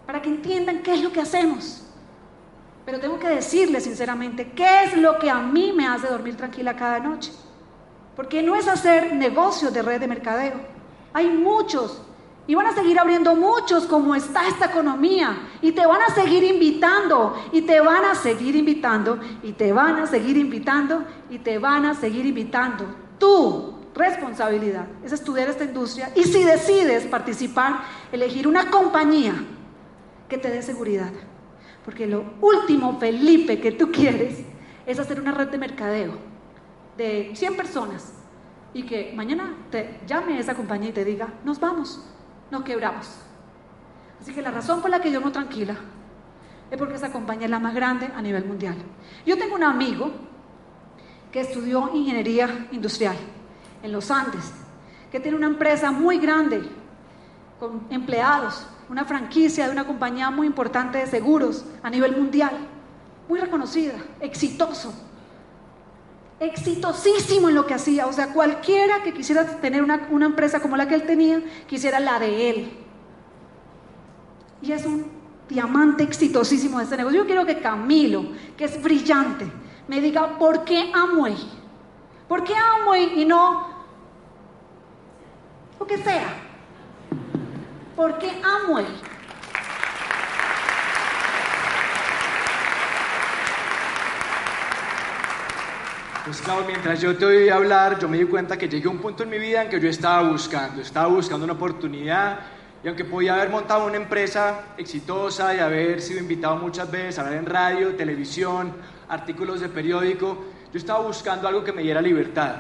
para que entiendan qué es lo que hacemos. Pero tengo que decirles sinceramente qué es lo que a mí me hace dormir tranquila cada noche. Porque no es hacer negocios de red de mercadeo Hay muchos y van a seguir abriendo muchos como está esta economía. Y te van a seguir invitando. Y te van a seguir invitando. Y te van a seguir invitando. Y te van a seguir invitando. Tu responsabilidad es estudiar esta industria. Y si decides participar, elegir una compañía que te dé seguridad. Porque lo último, Felipe, que tú quieres es hacer una red de mercadeo de 100 personas y que mañana te llame esa compañía y te diga, nos vamos nos quebramos. Así que la razón por la que yo no tranquila es porque esa compañía es la más grande a nivel mundial. Yo tengo un amigo que estudió ingeniería industrial en los Andes, que tiene una empresa muy grande con empleados, una franquicia de una compañía muy importante de seguros a nivel mundial, muy reconocida, exitoso, exitosísimo en lo que hacía. O sea, cualquiera que quisiera tener una, una, empresa como la que él tenía, quisiera la de él. Y es un diamante exitosísimo de este negocio. Yo quiero que Camilo, que es brillante, me diga por qué Amway. ¿Por qué Amway y no lo que sea? ¿Por qué Amway? Pues claro, mientras yo te oí hablar, yo me di cuenta que llegué a un punto en mi vida en que yo estaba buscando, estaba buscando una oportunidad y aunque podía haber montado una empresa exitosa y haber sido invitado muchas veces a hablar en radio, televisión, artículos de periódico, yo estaba buscando algo que me diera libertad.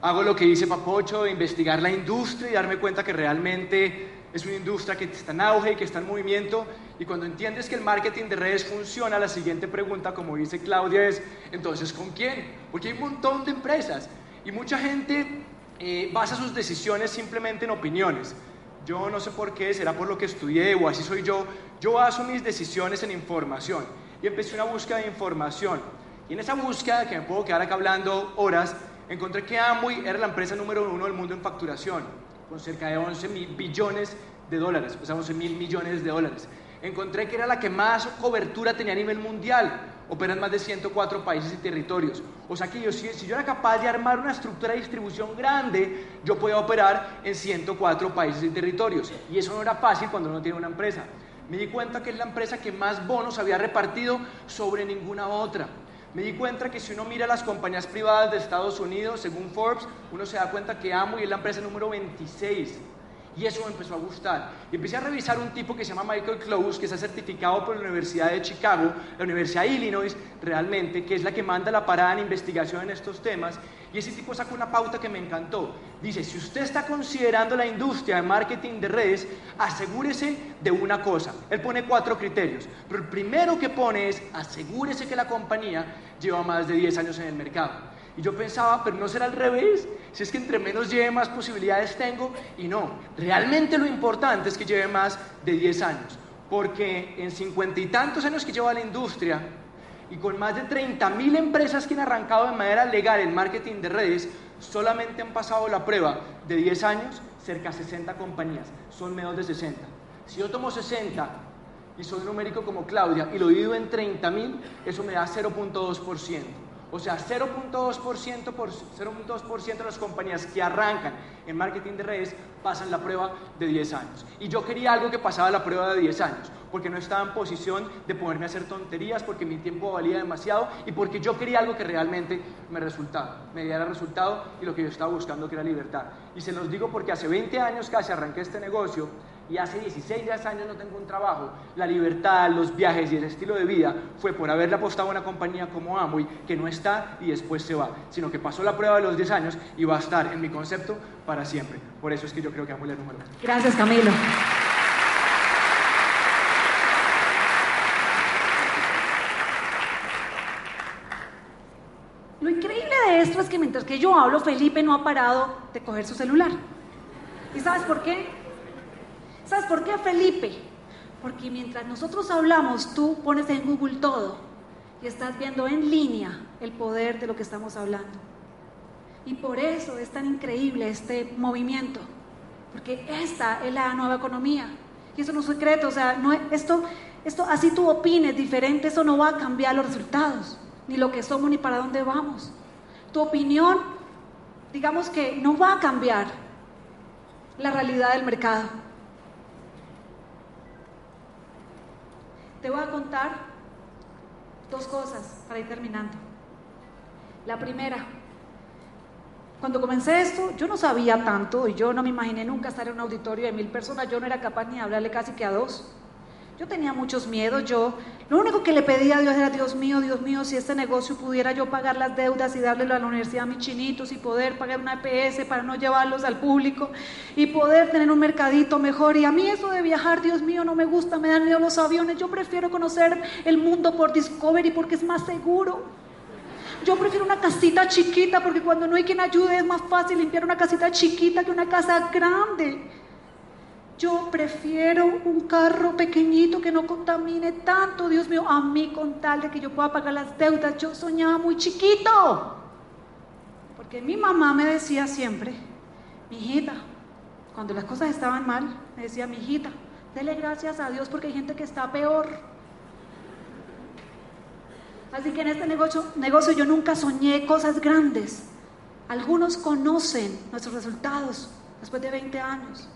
Hago lo que dice Papocho, investigar la industria y darme cuenta que realmente es una industria que está en auge y que está en movimiento. Y cuando entiendes que el marketing de redes funciona, la siguiente pregunta, como dice Claudia, es, entonces, ¿con quién? Porque hay un montón de empresas y mucha gente eh, basa sus decisiones simplemente en opiniones. Yo no sé por qué, será por lo que estudié o así soy yo. Yo baso mis decisiones en información y empecé una búsqueda de información. Y en esa búsqueda, que me puedo quedar acá hablando horas, encontré que Amway era la empresa número uno del mundo en facturación con cerca de 11 mil billones de dólares, o sea, 11 mil millones de dólares. Encontré que era la que más cobertura tenía a nivel mundial, opera en más de 104 países y territorios. O sea que yo, si, si yo era capaz de armar una estructura de distribución grande, yo podía operar en 104 países y territorios. Y eso no era fácil cuando uno tiene una empresa. Me di cuenta que es la empresa que más bonos había repartido sobre ninguna otra. Me di cuenta que si uno mira las compañías privadas de Estados Unidos, según Forbes, uno se da cuenta que Amway es la empresa número 26. Y eso me empezó a gustar. Y empecé a revisar un tipo que se llama Michael Close, que está certificado por la Universidad de Chicago, la Universidad de Illinois, realmente, que es la que manda la parada en investigación en estos temas. Y ese tipo sacó una pauta que me encantó. Dice, si usted está considerando la industria de marketing de redes, asegúrese de una cosa. Él pone cuatro criterios. Pero el primero que pone es, asegúrese que la compañía lleva más de 10 años en el mercado. Y yo pensaba, pero no será al revés, si es que entre menos lleve más posibilidades tengo. Y no, realmente lo importante es que lleve más de 10 años. Porque en cincuenta y tantos años que lleva la industria, y con más de 30.000 empresas que han arrancado de manera legal el marketing de redes, solamente han pasado la prueba de 10 años cerca de 60 compañías, son menos de 60. Si yo tomo 60 y soy numérico como Claudia y lo divido en 30.000, eso me da 0.2%. O sea, 0.2% por 0.2% de las compañías que arrancan en marketing de redes pasan la prueba de 10 años. Y yo quería algo que pasaba la prueba de 10 años, porque no estaba en posición de ponerme a hacer tonterías, porque mi tiempo valía demasiado y porque yo quería algo que realmente me resultaba, me diera resultado y lo que yo estaba buscando que era libertad. Y se los digo porque hace 20 años casi arranqué este negocio y hace 16 años no tengo un trabajo, la libertad, los viajes y el estilo de vida fue por haberle apostado a una compañía como Amway que no está y después se va, sino que pasó la prueba de los 10 años y va a estar en mi concepto para siempre. Por eso es que yo creo que Amway es número uno. Gracias, Camilo. Lo increíble de esto es que mientras que yo hablo, Felipe no ha parado de coger su celular. ¿Y sabes por qué? ¿Sabes por qué, Felipe? Porque mientras nosotros hablamos, tú pones en Google todo y estás viendo en línea el poder de lo que estamos hablando. Y por eso es tan increíble este movimiento, porque esta es la nueva economía. Y eso no es secreto, o sea, no, esto, esto, así tú opines diferente, eso no va a cambiar los resultados, ni lo que somos, ni para dónde vamos. Tu opinión, digamos que no va a cambiar, la realidad del mercado. Te voy a contar dos cosas para ir terminando. La primera, cuando comencé esto, yo no sabía tanto y yo no me imaginé nunca estar en un auditorio de mil personas, yo no era capaz ni de hablarle casi que a dos. Yo tenía muchos miedos, yo lo único que le pedía a Dios era, Dios mío, Dios mío, si este negocio pudiera yo pagar las deudas y darle a la universidad a mis chinitos y poder pagar una EPS para no llevarlos al público y poder tener un mercadito mejor. Y a mí eso de viajar, Dios mío, no me gusta, me dan miedo los aviones. Yo prefiero conocer el mundo por Discovery porque es más seguro. Yo prefiero una casita chiquita porque cuando no hay quien ayude es más fácil limpiar una casita chiquita que una casa grande. Yo prefiero un carro pequeñito que no contamine tanto, Dios mío, a mí con tal de que yo pueda pagar las deudas. Yo soñaba muy chiquito. Porque mi mamá me decía siempre, mi hijita, cuando las cosas estaban mal, me decía, mi hijita, dele gracias a Dios porque hay gente que está peor. Así que en este negocio, negocio yo nunca soñé cosas grandes. Algunos conocen nuestros resultados después de 20 años.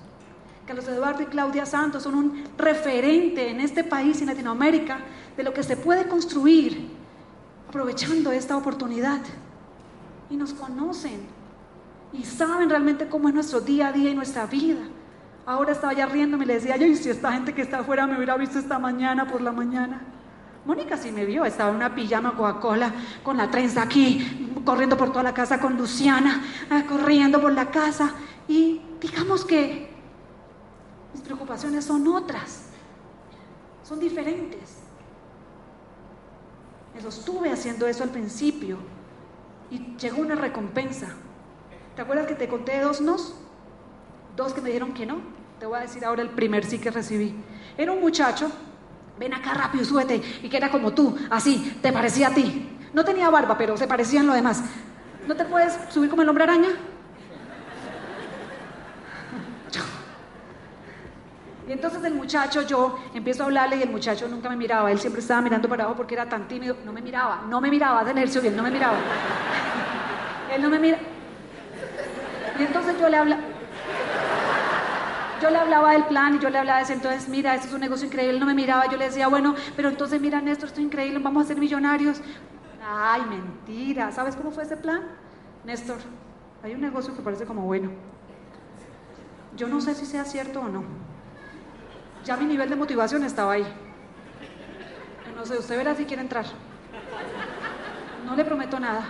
Carlos Eduardo y Claudia Santos son un referente en este país y en Latinoamérica de lo que se puede construir aprovechando esta oportunidad. Y nos conocen y saben realmente cómo es nuestro día a día y nuestra vida. Ahora estaba ya riéndome y le decía, yo, y si esta gente que está afuera me hubiera visto esta mañana por la mañana. Mónica sí me vio, estaba en una pijama Coca-Cola con la trenza aquí, corriendo por toda la casa con Luciana, ah, corriendo por la casa. Y digamos que mis preocupaciones son otras, son diferentes. Me sostuve haciendo eso al principio y llegó una recompensa. ¿Te acuerdas que te conté dos nos? Dos que me dijeron que no. Te voy a decir ahora el primer sí que recibí. Era un muchacho, ven acá rápido, súbete, y que era como tú, así, te parecía a ti. No tenía barba, pero se parecían lo demás. ¿No te puedes subir como el hombre araña? Y entonces el muchacho, yo empiezo a hablarle y el muchacho nunca me miraba, él siempre estaba mirando para abajo porque era tan tímido, no me miraba, no me miraba, de y él no me miraba. él no me mira. Y entonces yo le hablaba, yo le hablaba del plan y yo le hablaba de eso, entonces, mira, esto es un negocio increíble, él no me miraba, yo le decía, bueno, pero entonces mira, Néstor, esto es increíble, vamos a ser millonarios. Ay, mentira, ¿sabes cómo fue ese plan? Néstor, hay un negocio que parece como bueno. Yo no sé si sea cierto o no ya mi nivel de motivación estaba ahí. No sé, usted verá si quiere entrar. No le prometo nada.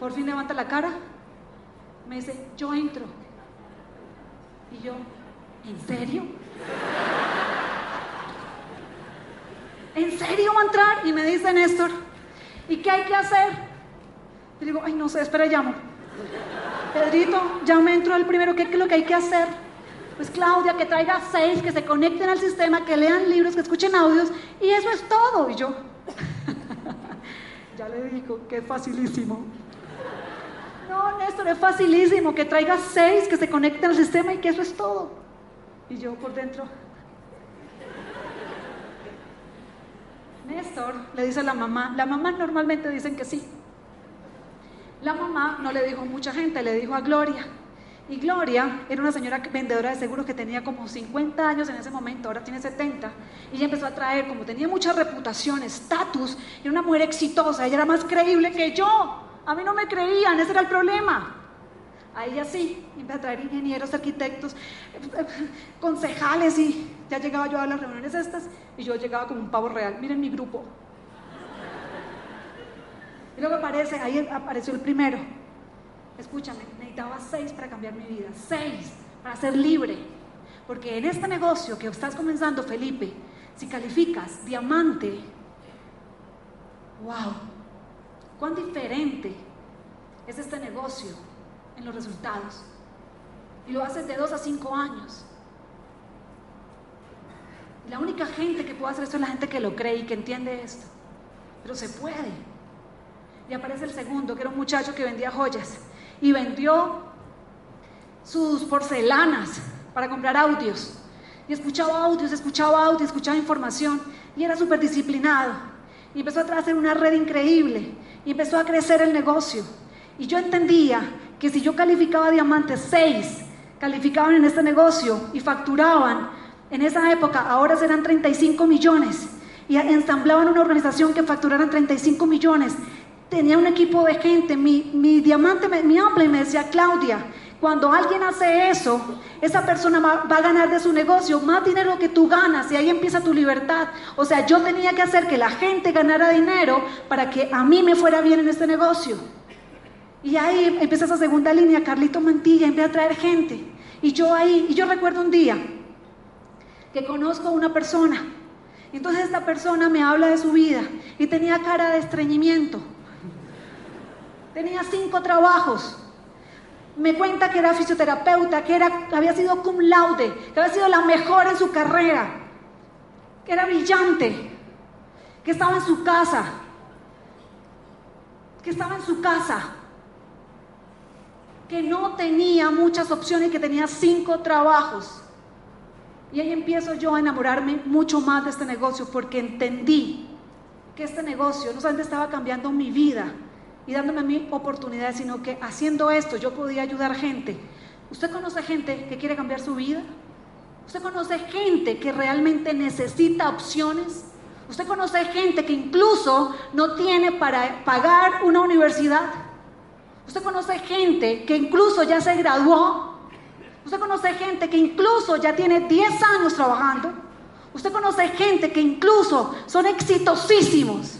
Por fin levanta la cara, me dice, yo entro. Y yo, ¿en serio? ¿En serio va a entrar? Y me dice Néstor, ¿y qué hay que hacer? Y digo, ay, no sé, espera, llamo. Pedrito, ya me entro el primero, ¿qué es lo que hay que hacer? Pues Claudia, que traiga seis, que se conecten al sistema, que lean libros, que escuchen audios, y eso es todo. Y yo, ya le digo que es facilísimo. No, Néstor, es facilísimo, que traiga seis, que se conecten al sistema y que eso es todo. Y yo por dentro, Néstor, le dice a la mamá, la mamá normalmente dicen que sí. La mamá no le dijo a mucha gente, le dijo a Gloria. Y Gloria era una señora vendedora de seguros que tenía como 50 años en ese momento, ahora tiene 70. Y ella empezó a traer, como tenía mucha reputación, estatus, era una mujer exitosa, ella era más creíble que yo. A mí no me creían, ese era el problema. A ella sí, empezó a traer ingenieros, arquitectos, concejales y ya llegaba yo a las reuniones estas y yo llegaba como un pavo real. Miren mi grupo. Y luego aparece, ahí apareció el primero. Escúchame, necesitaba seis para cambiar mi vida, seis para ser libre. Porque en este negocio que estás comenzando, Felipe, si calificas diamante, wow, cuán diferente es este negocio en los resultados. Y lo haces de dos a cinco años. Y la única gente que puede hacer esto es la gente que lo cree y que entiende esto. Pero se puede. Y aparece el segundo, que era un muchacho que vendía joyas y vendió sus porcelanas para comprar audios. Y escuchaba audios, escuchaba audios, escuchaba información. Y era súper disciplinado. Y empezó a hacer una red increíble. Y empezó a crecer el negocio. Y yo entendía que si yo calificaba diamantes 6, calificaban en este negocio y facturaban en esa época, ahora serán 35 millones. Y ensamblaban una organización que facturaran 35 millones. Tenía un equipo de gente. Mi, mi diamante, mi hambre me decía, Claudia, cuando alguien hace eso, esa persona va a ganar de su negocio más dinero que tú ganas y ahí empieza tu libertad. O sea, yo tenía que hacer que la gente ganara dinero para que a mí me fuera bien en este negocio. Y ahí empieza esa segunda línea, Carlito Mantilla, empieza a traer gente. Y yo ahí, y yo recuerdo un día que conozco a una persona. Entonces esta persona me habla de su vida y tenía cara de estreñimiento. Tenía cinco trabajos. Me cuenta que era fisioterapeuta, que era, había sido cum laude, que había sido la mejor en su carrera, que era brillante, que estaba en su casa, que estaba en su casa, que no tenía muchas opciones que tenía cinco trabajos. Y ahí empiezo yo a enamorarme mucho más de este negocio porque entendí que este negocio no solamente estaba cambiando mi vida y dándome a mí oportunidades, sino que haciendo esto yo podía ayudar gente. ¿Usted conoce gente que quiere cambiar su vida? ¿Usted conoce gente que realmente necesita opciones? ¿Usted conoce gente que incluso no tiene para pagar una universidad? ¿Usted conoce gente que incluso ya se graduó Usted conoce gente que incluso ya tiene 10 años trabajando. Usted conoce gente que incluso son exitosísimos,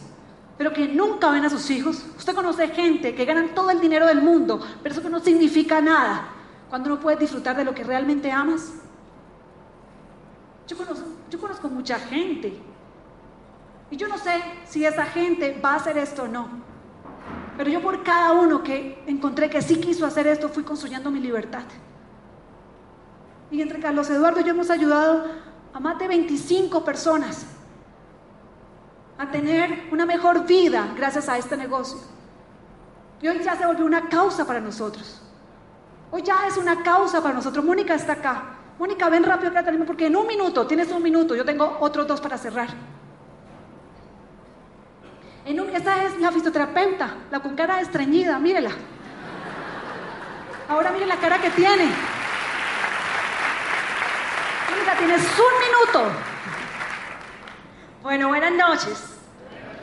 pero que nunca ven a sus hijos. Usted conoce gente que ganan todo el dinero del mundo, pero eso no significa nada cuando no puedes disfrutar de lo que realmente amas. Yo conozco, yo conozco mucha gente y yo no sé si esa gente va a hacer esto o no. Pero yo por cada uno que encontré que sí quiso hacer esto, fui construyendo mi libertad. Y entre Carlos Eduardo y yo hemos ayudado a más de 25 personas a tener una mejor vida gracias a este negocio. Y hoy ya se volvió una causa para nosotros. Hoy ya es una causa para nosotros. Mónica está acá. Mónica, ven rápido acá porque en un minuto, tienes un minuto, yo tengo otros dos para cerrar. En esta es la fisioterapeuta, la con cara estreñida, mírela. Ahora mire la cara que tiene tienes un minuto. Bueno, buenas noches.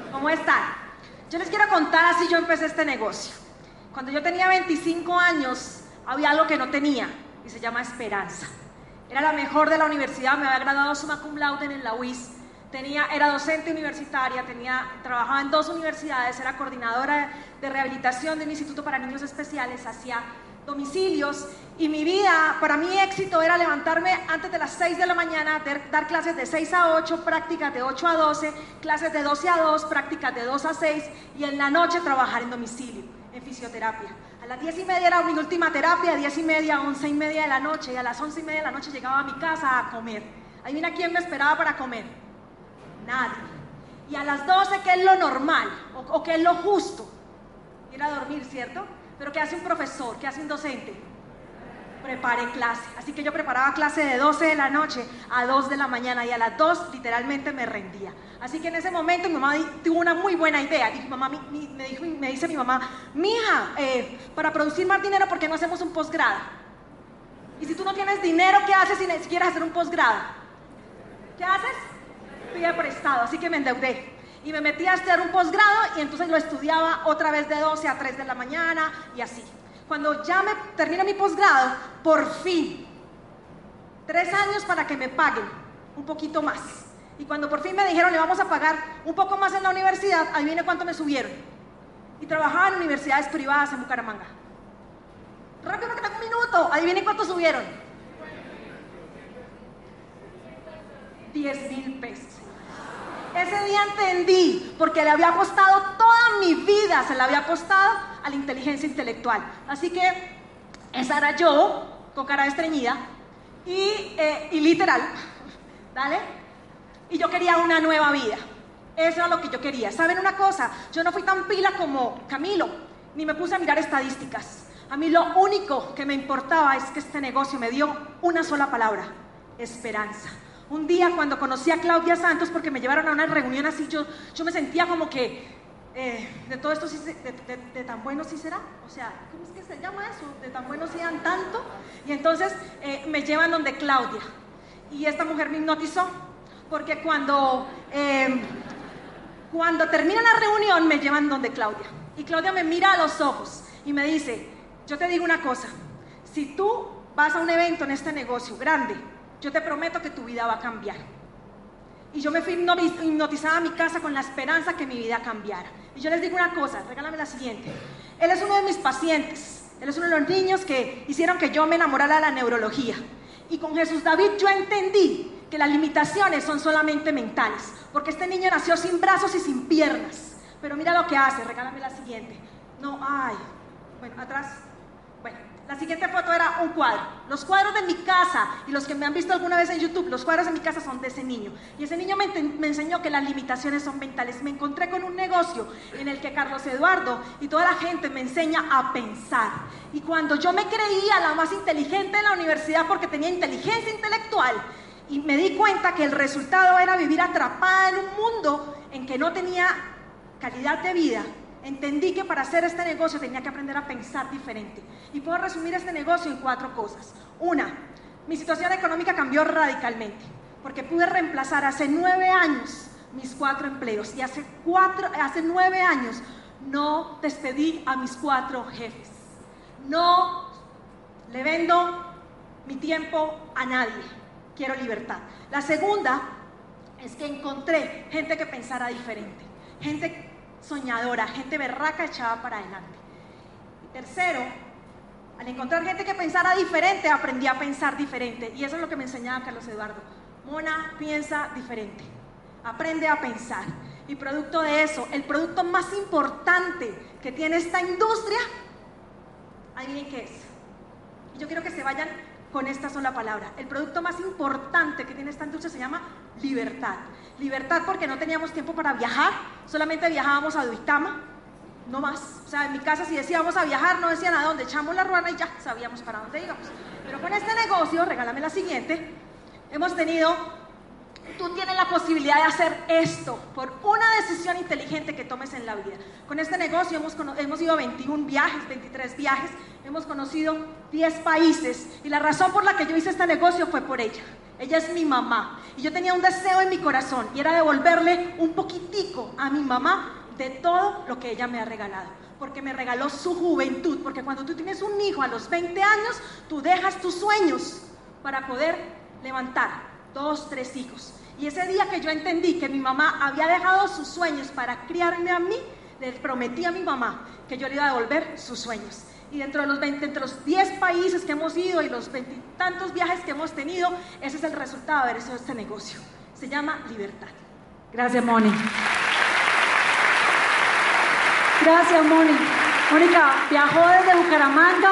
¿Cómo están? Yo les quiero contar así yo empecé este negocio. Cuando yo tenía 25 años, había algo que no tenía y se llama esperanza. Era la mejor de la universidad, me había graduado summa cum laude en la UIS. Tenía, era docente universitaria, tenía, trabajaba en dos universidades, era coordinadora de rehabilitación de un instituto para niños especiales, hacía domicilios y mi vida, para mí éxito era levantarme antes de las 6 de la mañana, dar clases de 6 a 8, prácticas de 8 a 12, clases de 12 a 2, prácticas de 2 a 6 y en la noche trabajar en domicilio, en fisioterapia. A las 10 y media era mi última terapia, a 10 y media, 11 y media de la noche y a las 11 y media de la noche llegaba a mi casa a comer. Ahí viene quién me esperaba para comer. Nadie. Y a las 12, ¿qué es lo normal? ¿O, o qué es lo justo? Ir a dormir, ¿cierto? Pero ¿qué hace un profesor? ¿Qué hace un docente? Prepare clase. Así que yo preparaba clase de 12 de la noche a 2 de la mañana y a las 2 literalmente me rendía. Así que en ese momento mi mamá tuvo una muy buena idea. Y mi mamá me, dijo, me dice mi mamá, mija, eh, para producir más dinero, ¿por qué no hacemos un posgrado? Y si tú no tienes dinero, ¿qué haces si quieres hacer un posgrado? ¿Qué haces? Pide prestado, así que me endeudé y me metí a estudiar un posgrado y entonces lo estudiaba otra vez de 12 a 3 de la mañana y así. Cuando ya me termina mi posgrado, por fin, tres años para que me paguen un poquito más. Y cuando por fin me dijeron, le vamos a pagar un poco más en la universidad, ahí cuánto me subieron. Y trabajaba en universidades privadas en Bucaramanga. Rápido que tengo un minuto, ahí cuánto subieron. 10 mil pesos. Ese día entendí, porque le había apostado toda mi vida, se la había apostado a la inteligencia intelectual. Así que esa era yo, con cara estreñida, y, eh, literal, ¿dale? Y yo quería una nueva vida. Eso era lo que yo quería. ¿Saben una cosa? Yo no fui tan pila como Camilo, ni me puse a mirar estadísticas. A mí lo único que me importaba es que este negocio me dio una sola palabra, esperanza. Un día cuando conocí a Claudia Santos, porque me llevaron a una reunión así, yo, yo me sentía como que eh, de todo esto, de, tan bueno sí será. O sea, ¿cómo es que se llama eso? De tan bueno sí dan tanto. Y entonces eh, me llevan donde Claudia. Y esta mujer me hipnotizó. Porque cuando, eh, cuando termina la reunión me llevan donde Claudia. Y Claudia me mira a los ojos y me dice, yo te digo una cosa, si tú vas a un evento en este negocio grande, yo te prometo que tu vida va a cambiar. Y yo me fui hipnotizada a mi casa con la esperanza que mi vida cambiara. Y yo les digo una cosa, regálame la siguiente. Él es uno de mis pacientes. Él es uno de los niños que hicieron que yo me enamorara de la neurología. Y con Jesús David yo entendí que las limitaciones son solamente mentales. Porque este niño nació sin brazos y sin piernas. Pero mira lo que hace, regálame la siguiente. No, ay. Bueno, atrás. La siguiente foto era un cuadro. Los cuadros de mi casa, y los que me han visto alguna vez en YouTube, los cuadros de mi casa son de ese niño. Y ese niño me, me, enseñó que las limitaciones son mentales. Me encontré con un negocio en el que Carlos Eduardo y toda la gente me enseña a pensar. Y cuando yo me creía la más inteligente de la universidad porque tenía inteligencia intelectual, y me di cuenta que el resultado era vivir atrapada en un mundo en que no tenía calidad de vida, entendí que para hacer este negocio tenía que aprender a pensar diferente. Y puedo resumir este negocio en cuatro cosas. Una, mi situación económica cambió radicalmente, porque pude reemplazar hace nueve años mis cuatro empleos y hace, nueve años no despedí a mis cuatro jefes. No le vendo mi tiempo a nadie. Quiero libertad. La segunda es que encontré gente que pensara diferente, gente soñadora, gente berraca echada para adelante. Y tercero, al encontrar gente que pensara diferente, aprendí a pensar diferente. Y eso es lo que me enseñaba Carlos Eduardo. Mona piensa diferente. Aprende a pensar. Y producto de eso, el producto más importante que tiene esta industria, adivinen qué es. Y yo quiero que se vayan con esta sola palabra. El producto más importante que tiene esta industria se llama libertad. Libertad porque no teníamos tiempo para viajar, solamente viajábamos a Duitama, no más. O sea, en mi casa si decíamos a viajar, no decían a dónde, echamos la ruana y ya sabíamos para dónde íbamos. Pero con este negocio, regálame la siguiente, hemos tenido Tú tienes la posibilidad de hacer esto por una decisión inteligente que tomes en la vida. Con este negocio hemos, hemos ido a 21 viajes, 23 viajes, hemos conocido 10 países y la razón por la que yo hice este negocio fue por ella. Ella es mi mamá y yo tenía un deseo en mi corazón y era devolverle un poquitico a mi mamá de todo lo que ella me ha regalado. Porque me regaló su juventud, porque cuando tú tienes un hijo a los 20 años, tú dejas tus sueños para poder levantar dos, tres hijos. Y ese día que yo entendí que mi mamá había dejado sus sueños para criarme a mí, le prometí a mi mamá que yo le iba a devolver sus sueños. Y dentro de los 20, entre los 10 países que hemos ido y los tantos viajes que hemos tenido, ese es el resultado de hecho este negocio. Se llama libertad. Gracias, Moni. Gracias, Moni. Mónica viajó desde Bucaramanga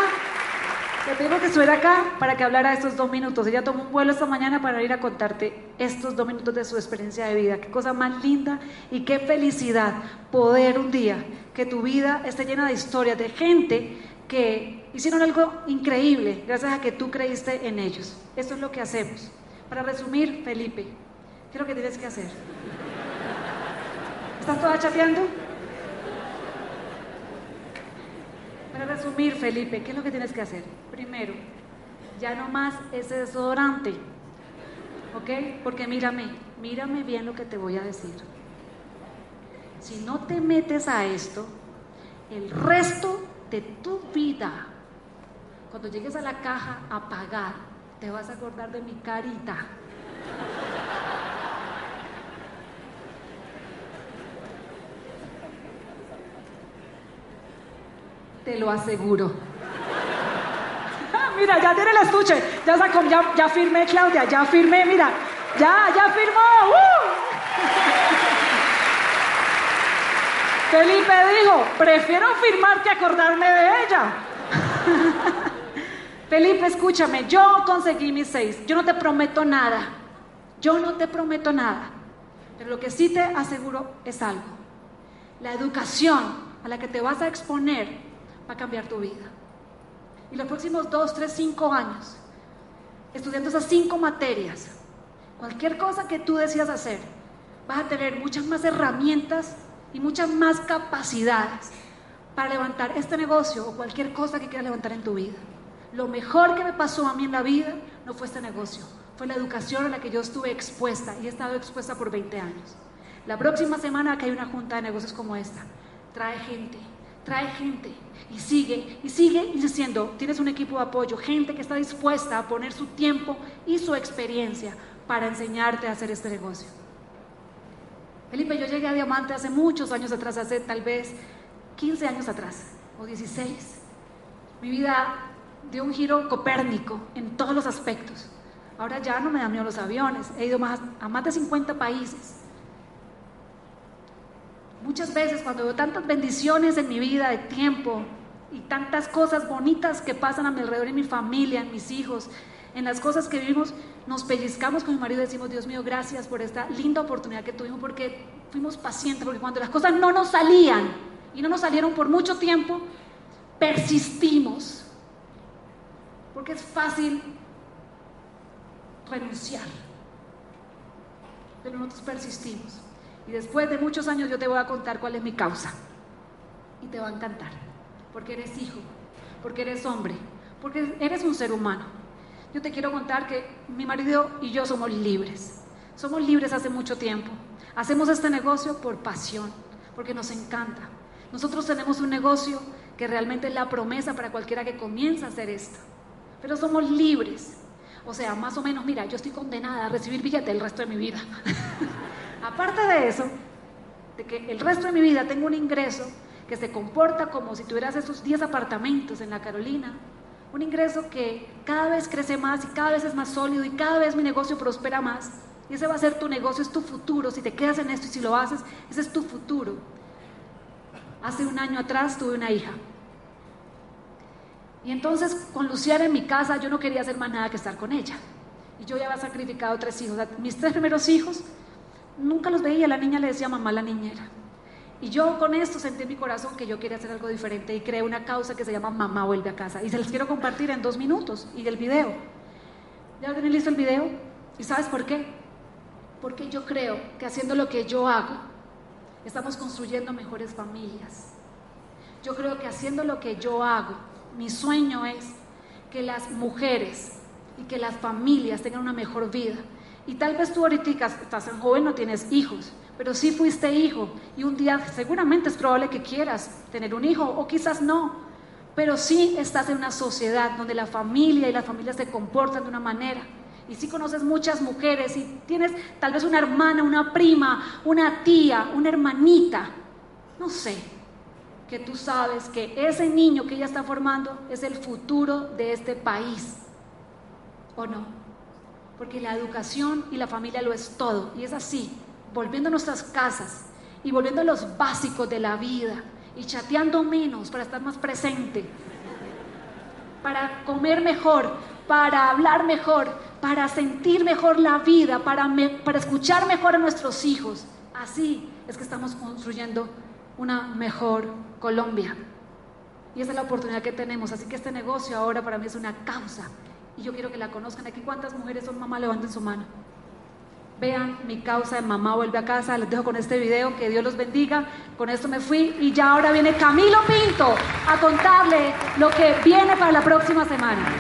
le tengo que subir acá para que hablara estos dos minutos. Ella tomó un vuelo esta mañana para ir a contarte estos dos minutos de su experiencia de vida. Qué cosa más linda y qué felicidad poder un día que tu vida esté llena de historias de gente que hicieron algo increíble gracias a que tú creíste en ellos. Esto es lo que hacemos. Para resumir, Felipe, ¿qué es lo que tienes que hacer? ¿Estás toda chateando? Para resumir, Felipe, ¿qué es lo que tienes que hacer? Primero, ya no más ese desodorante, ¿ok? Porque mírame, mírame bien lo que te voy a decir. Si no te metes a esto, el resto de tu vida, cuando llegues a la caja a pagar, te vas a acordar de mi carita. Te lo aseguro. mira, ya tiene el estuche. Ya firmé, Claudia, ya firmé, mira. Ya, ya firmó. Felipe dijo, prefiero firmar que acordarme de ella. Felipe, escúchame, yo conseguí mis seis. Yo no te prometo nada. Yo no te prometo nada. Pero lo que sí te aseguro es algo. La educación a la que te vas a exponer a cambiar tu vida. Y los próximos dos, tres, cinco años, estudiando esas cinco materias, cualquier cosa que tú decidas hacer, vas a tener muchas más herramientas y muchas más capacidades para levantar este negocio o cualquier cosa que quieras levantar en tu vida. Lo mejor que me pasó a mí en la vida no fue este negocio, fue la educación a la que yo estuve expuesta y he estado expuesta por 20 años. La próxima semana que hay una junta de negocios como esta, trae gente, trae gente y sigue y sigue insistiendo. Tienes un equipo de apoyo, gente que está dispuesta a poner su tiempo y su experiencia para enseñarte a hacer este negocio. Felipe, yo llegué a Diamante hace muchos años atrás, hace tal vez 15 años atrás o 16. Mi vida dio un giro copérnico en todos los aspectos. Ahora ya no me dan miedo los aviones, he ido más, a más de 50 países. Muchas veces cuando veo tantas bendiciones en mi vida de tiempo y tantas cosas bonitas que pasan a mi alrededor en mi familia, en mis hijos, en las cosas que vivimos, nos pellizcamos con mi marido y decimos, Dios mío, gracias por esta linda oportunidad que tuvimos porque fuimos pacientes, porque cuando las cosas no nos salían y no nos salieron por mucho tiempo, persistimos. Porque es fácil renunciar, pero nosotros persistimos. Después de muchos años yo te voy a contar cuál es mi causa. Y te va a encantar, porque eres hijo, porque eres hombre, porque eres un ser humano. Yo te quiero contar que mi marido y yo somos libres. Somos libres hace mucho tiempo. Hacemos este negocio por pasión, porque nos encanta. Nosotros tenemos un negocio que realmente es la promesa para cualquiera que comienza a hacer esto. Pero somos libres. O sea, más o menos, mira, yo estoy condenada a recibir billete el resto de mi vida. Aparte de eso, de que el resto de mi vida tengo un ingreso que se comporta como si tuvieras esos 10 apartamentos en la Carolina, un ingreso que cada vez crece más y cada vez es más sólido y cada vez mi negocio prospera más. Y ese va a ser tu negocio, es tu futuro. Si te quedas en esto y si lo haces, ese es tu futuro. Hace un año atrás tuve una hija. Y entonces con Luciana en mi casa yo no quería hacer más nada que estar con ella. Y yo ya había sacrificado tres hijos. Mis tres primeros hijos nunca los veía. La niña le decía mamá la niñera. Y yo con esto sentí en mi corazón que yo quería hacer algo diferente y creé una causa que se llama Mamá vuelve a casa. Y se les quiero compartir en dos minutos y el video. ¿Ya tienen listo el video? ¿Y sabes por qué? Porque yo creo que haciendo lo que yo hago, estamos construyendo mejores familias. Yo creo que haciendo lo que yo hago, mi sueño es que las mujeres y que las familias tengan una mejor vida. Y tal vez tú ahorita estás joven, no tienes hijos, pero sí fuiste hijo y un día seguramente es probable que quieras tener un hijo o quizás no, pero sí estás en una sociedad donde la familia y las familias se comportan de una manera. Y sí conoces muchas mujeres y tienes tal vez una hermana, una prima, una tía, una hermanita, no sé, que tú sabes que ese niño que ella está formando es el futuro de este país, ¿o no? Porque la educación y la familia lo es todo, y es así volviendo a nuestras casas y volviendo a los básicos de la vida y chateando menos para estar más presente, para comer mejor, para hablar mejor, para sentir mejor la vida, para, para escuchar mejor a nuestros hijos. Así es que estamos construyendo una mejor Colombia. Y esa es la oportunidad que tenemos. Así que este negocio ahora para mí es una causa. Y yo quiero que la conozcan. Aquí, ¿cuántas mujeres son mamá? Levanten su mano. Vean mi causa de mamá vuelve a casa. Les dejo con este video. Que Dios los bendiga. Con esto me fui. Y ya ahora viene Camilo Pinto a contarle lo que viene para la próxima semana.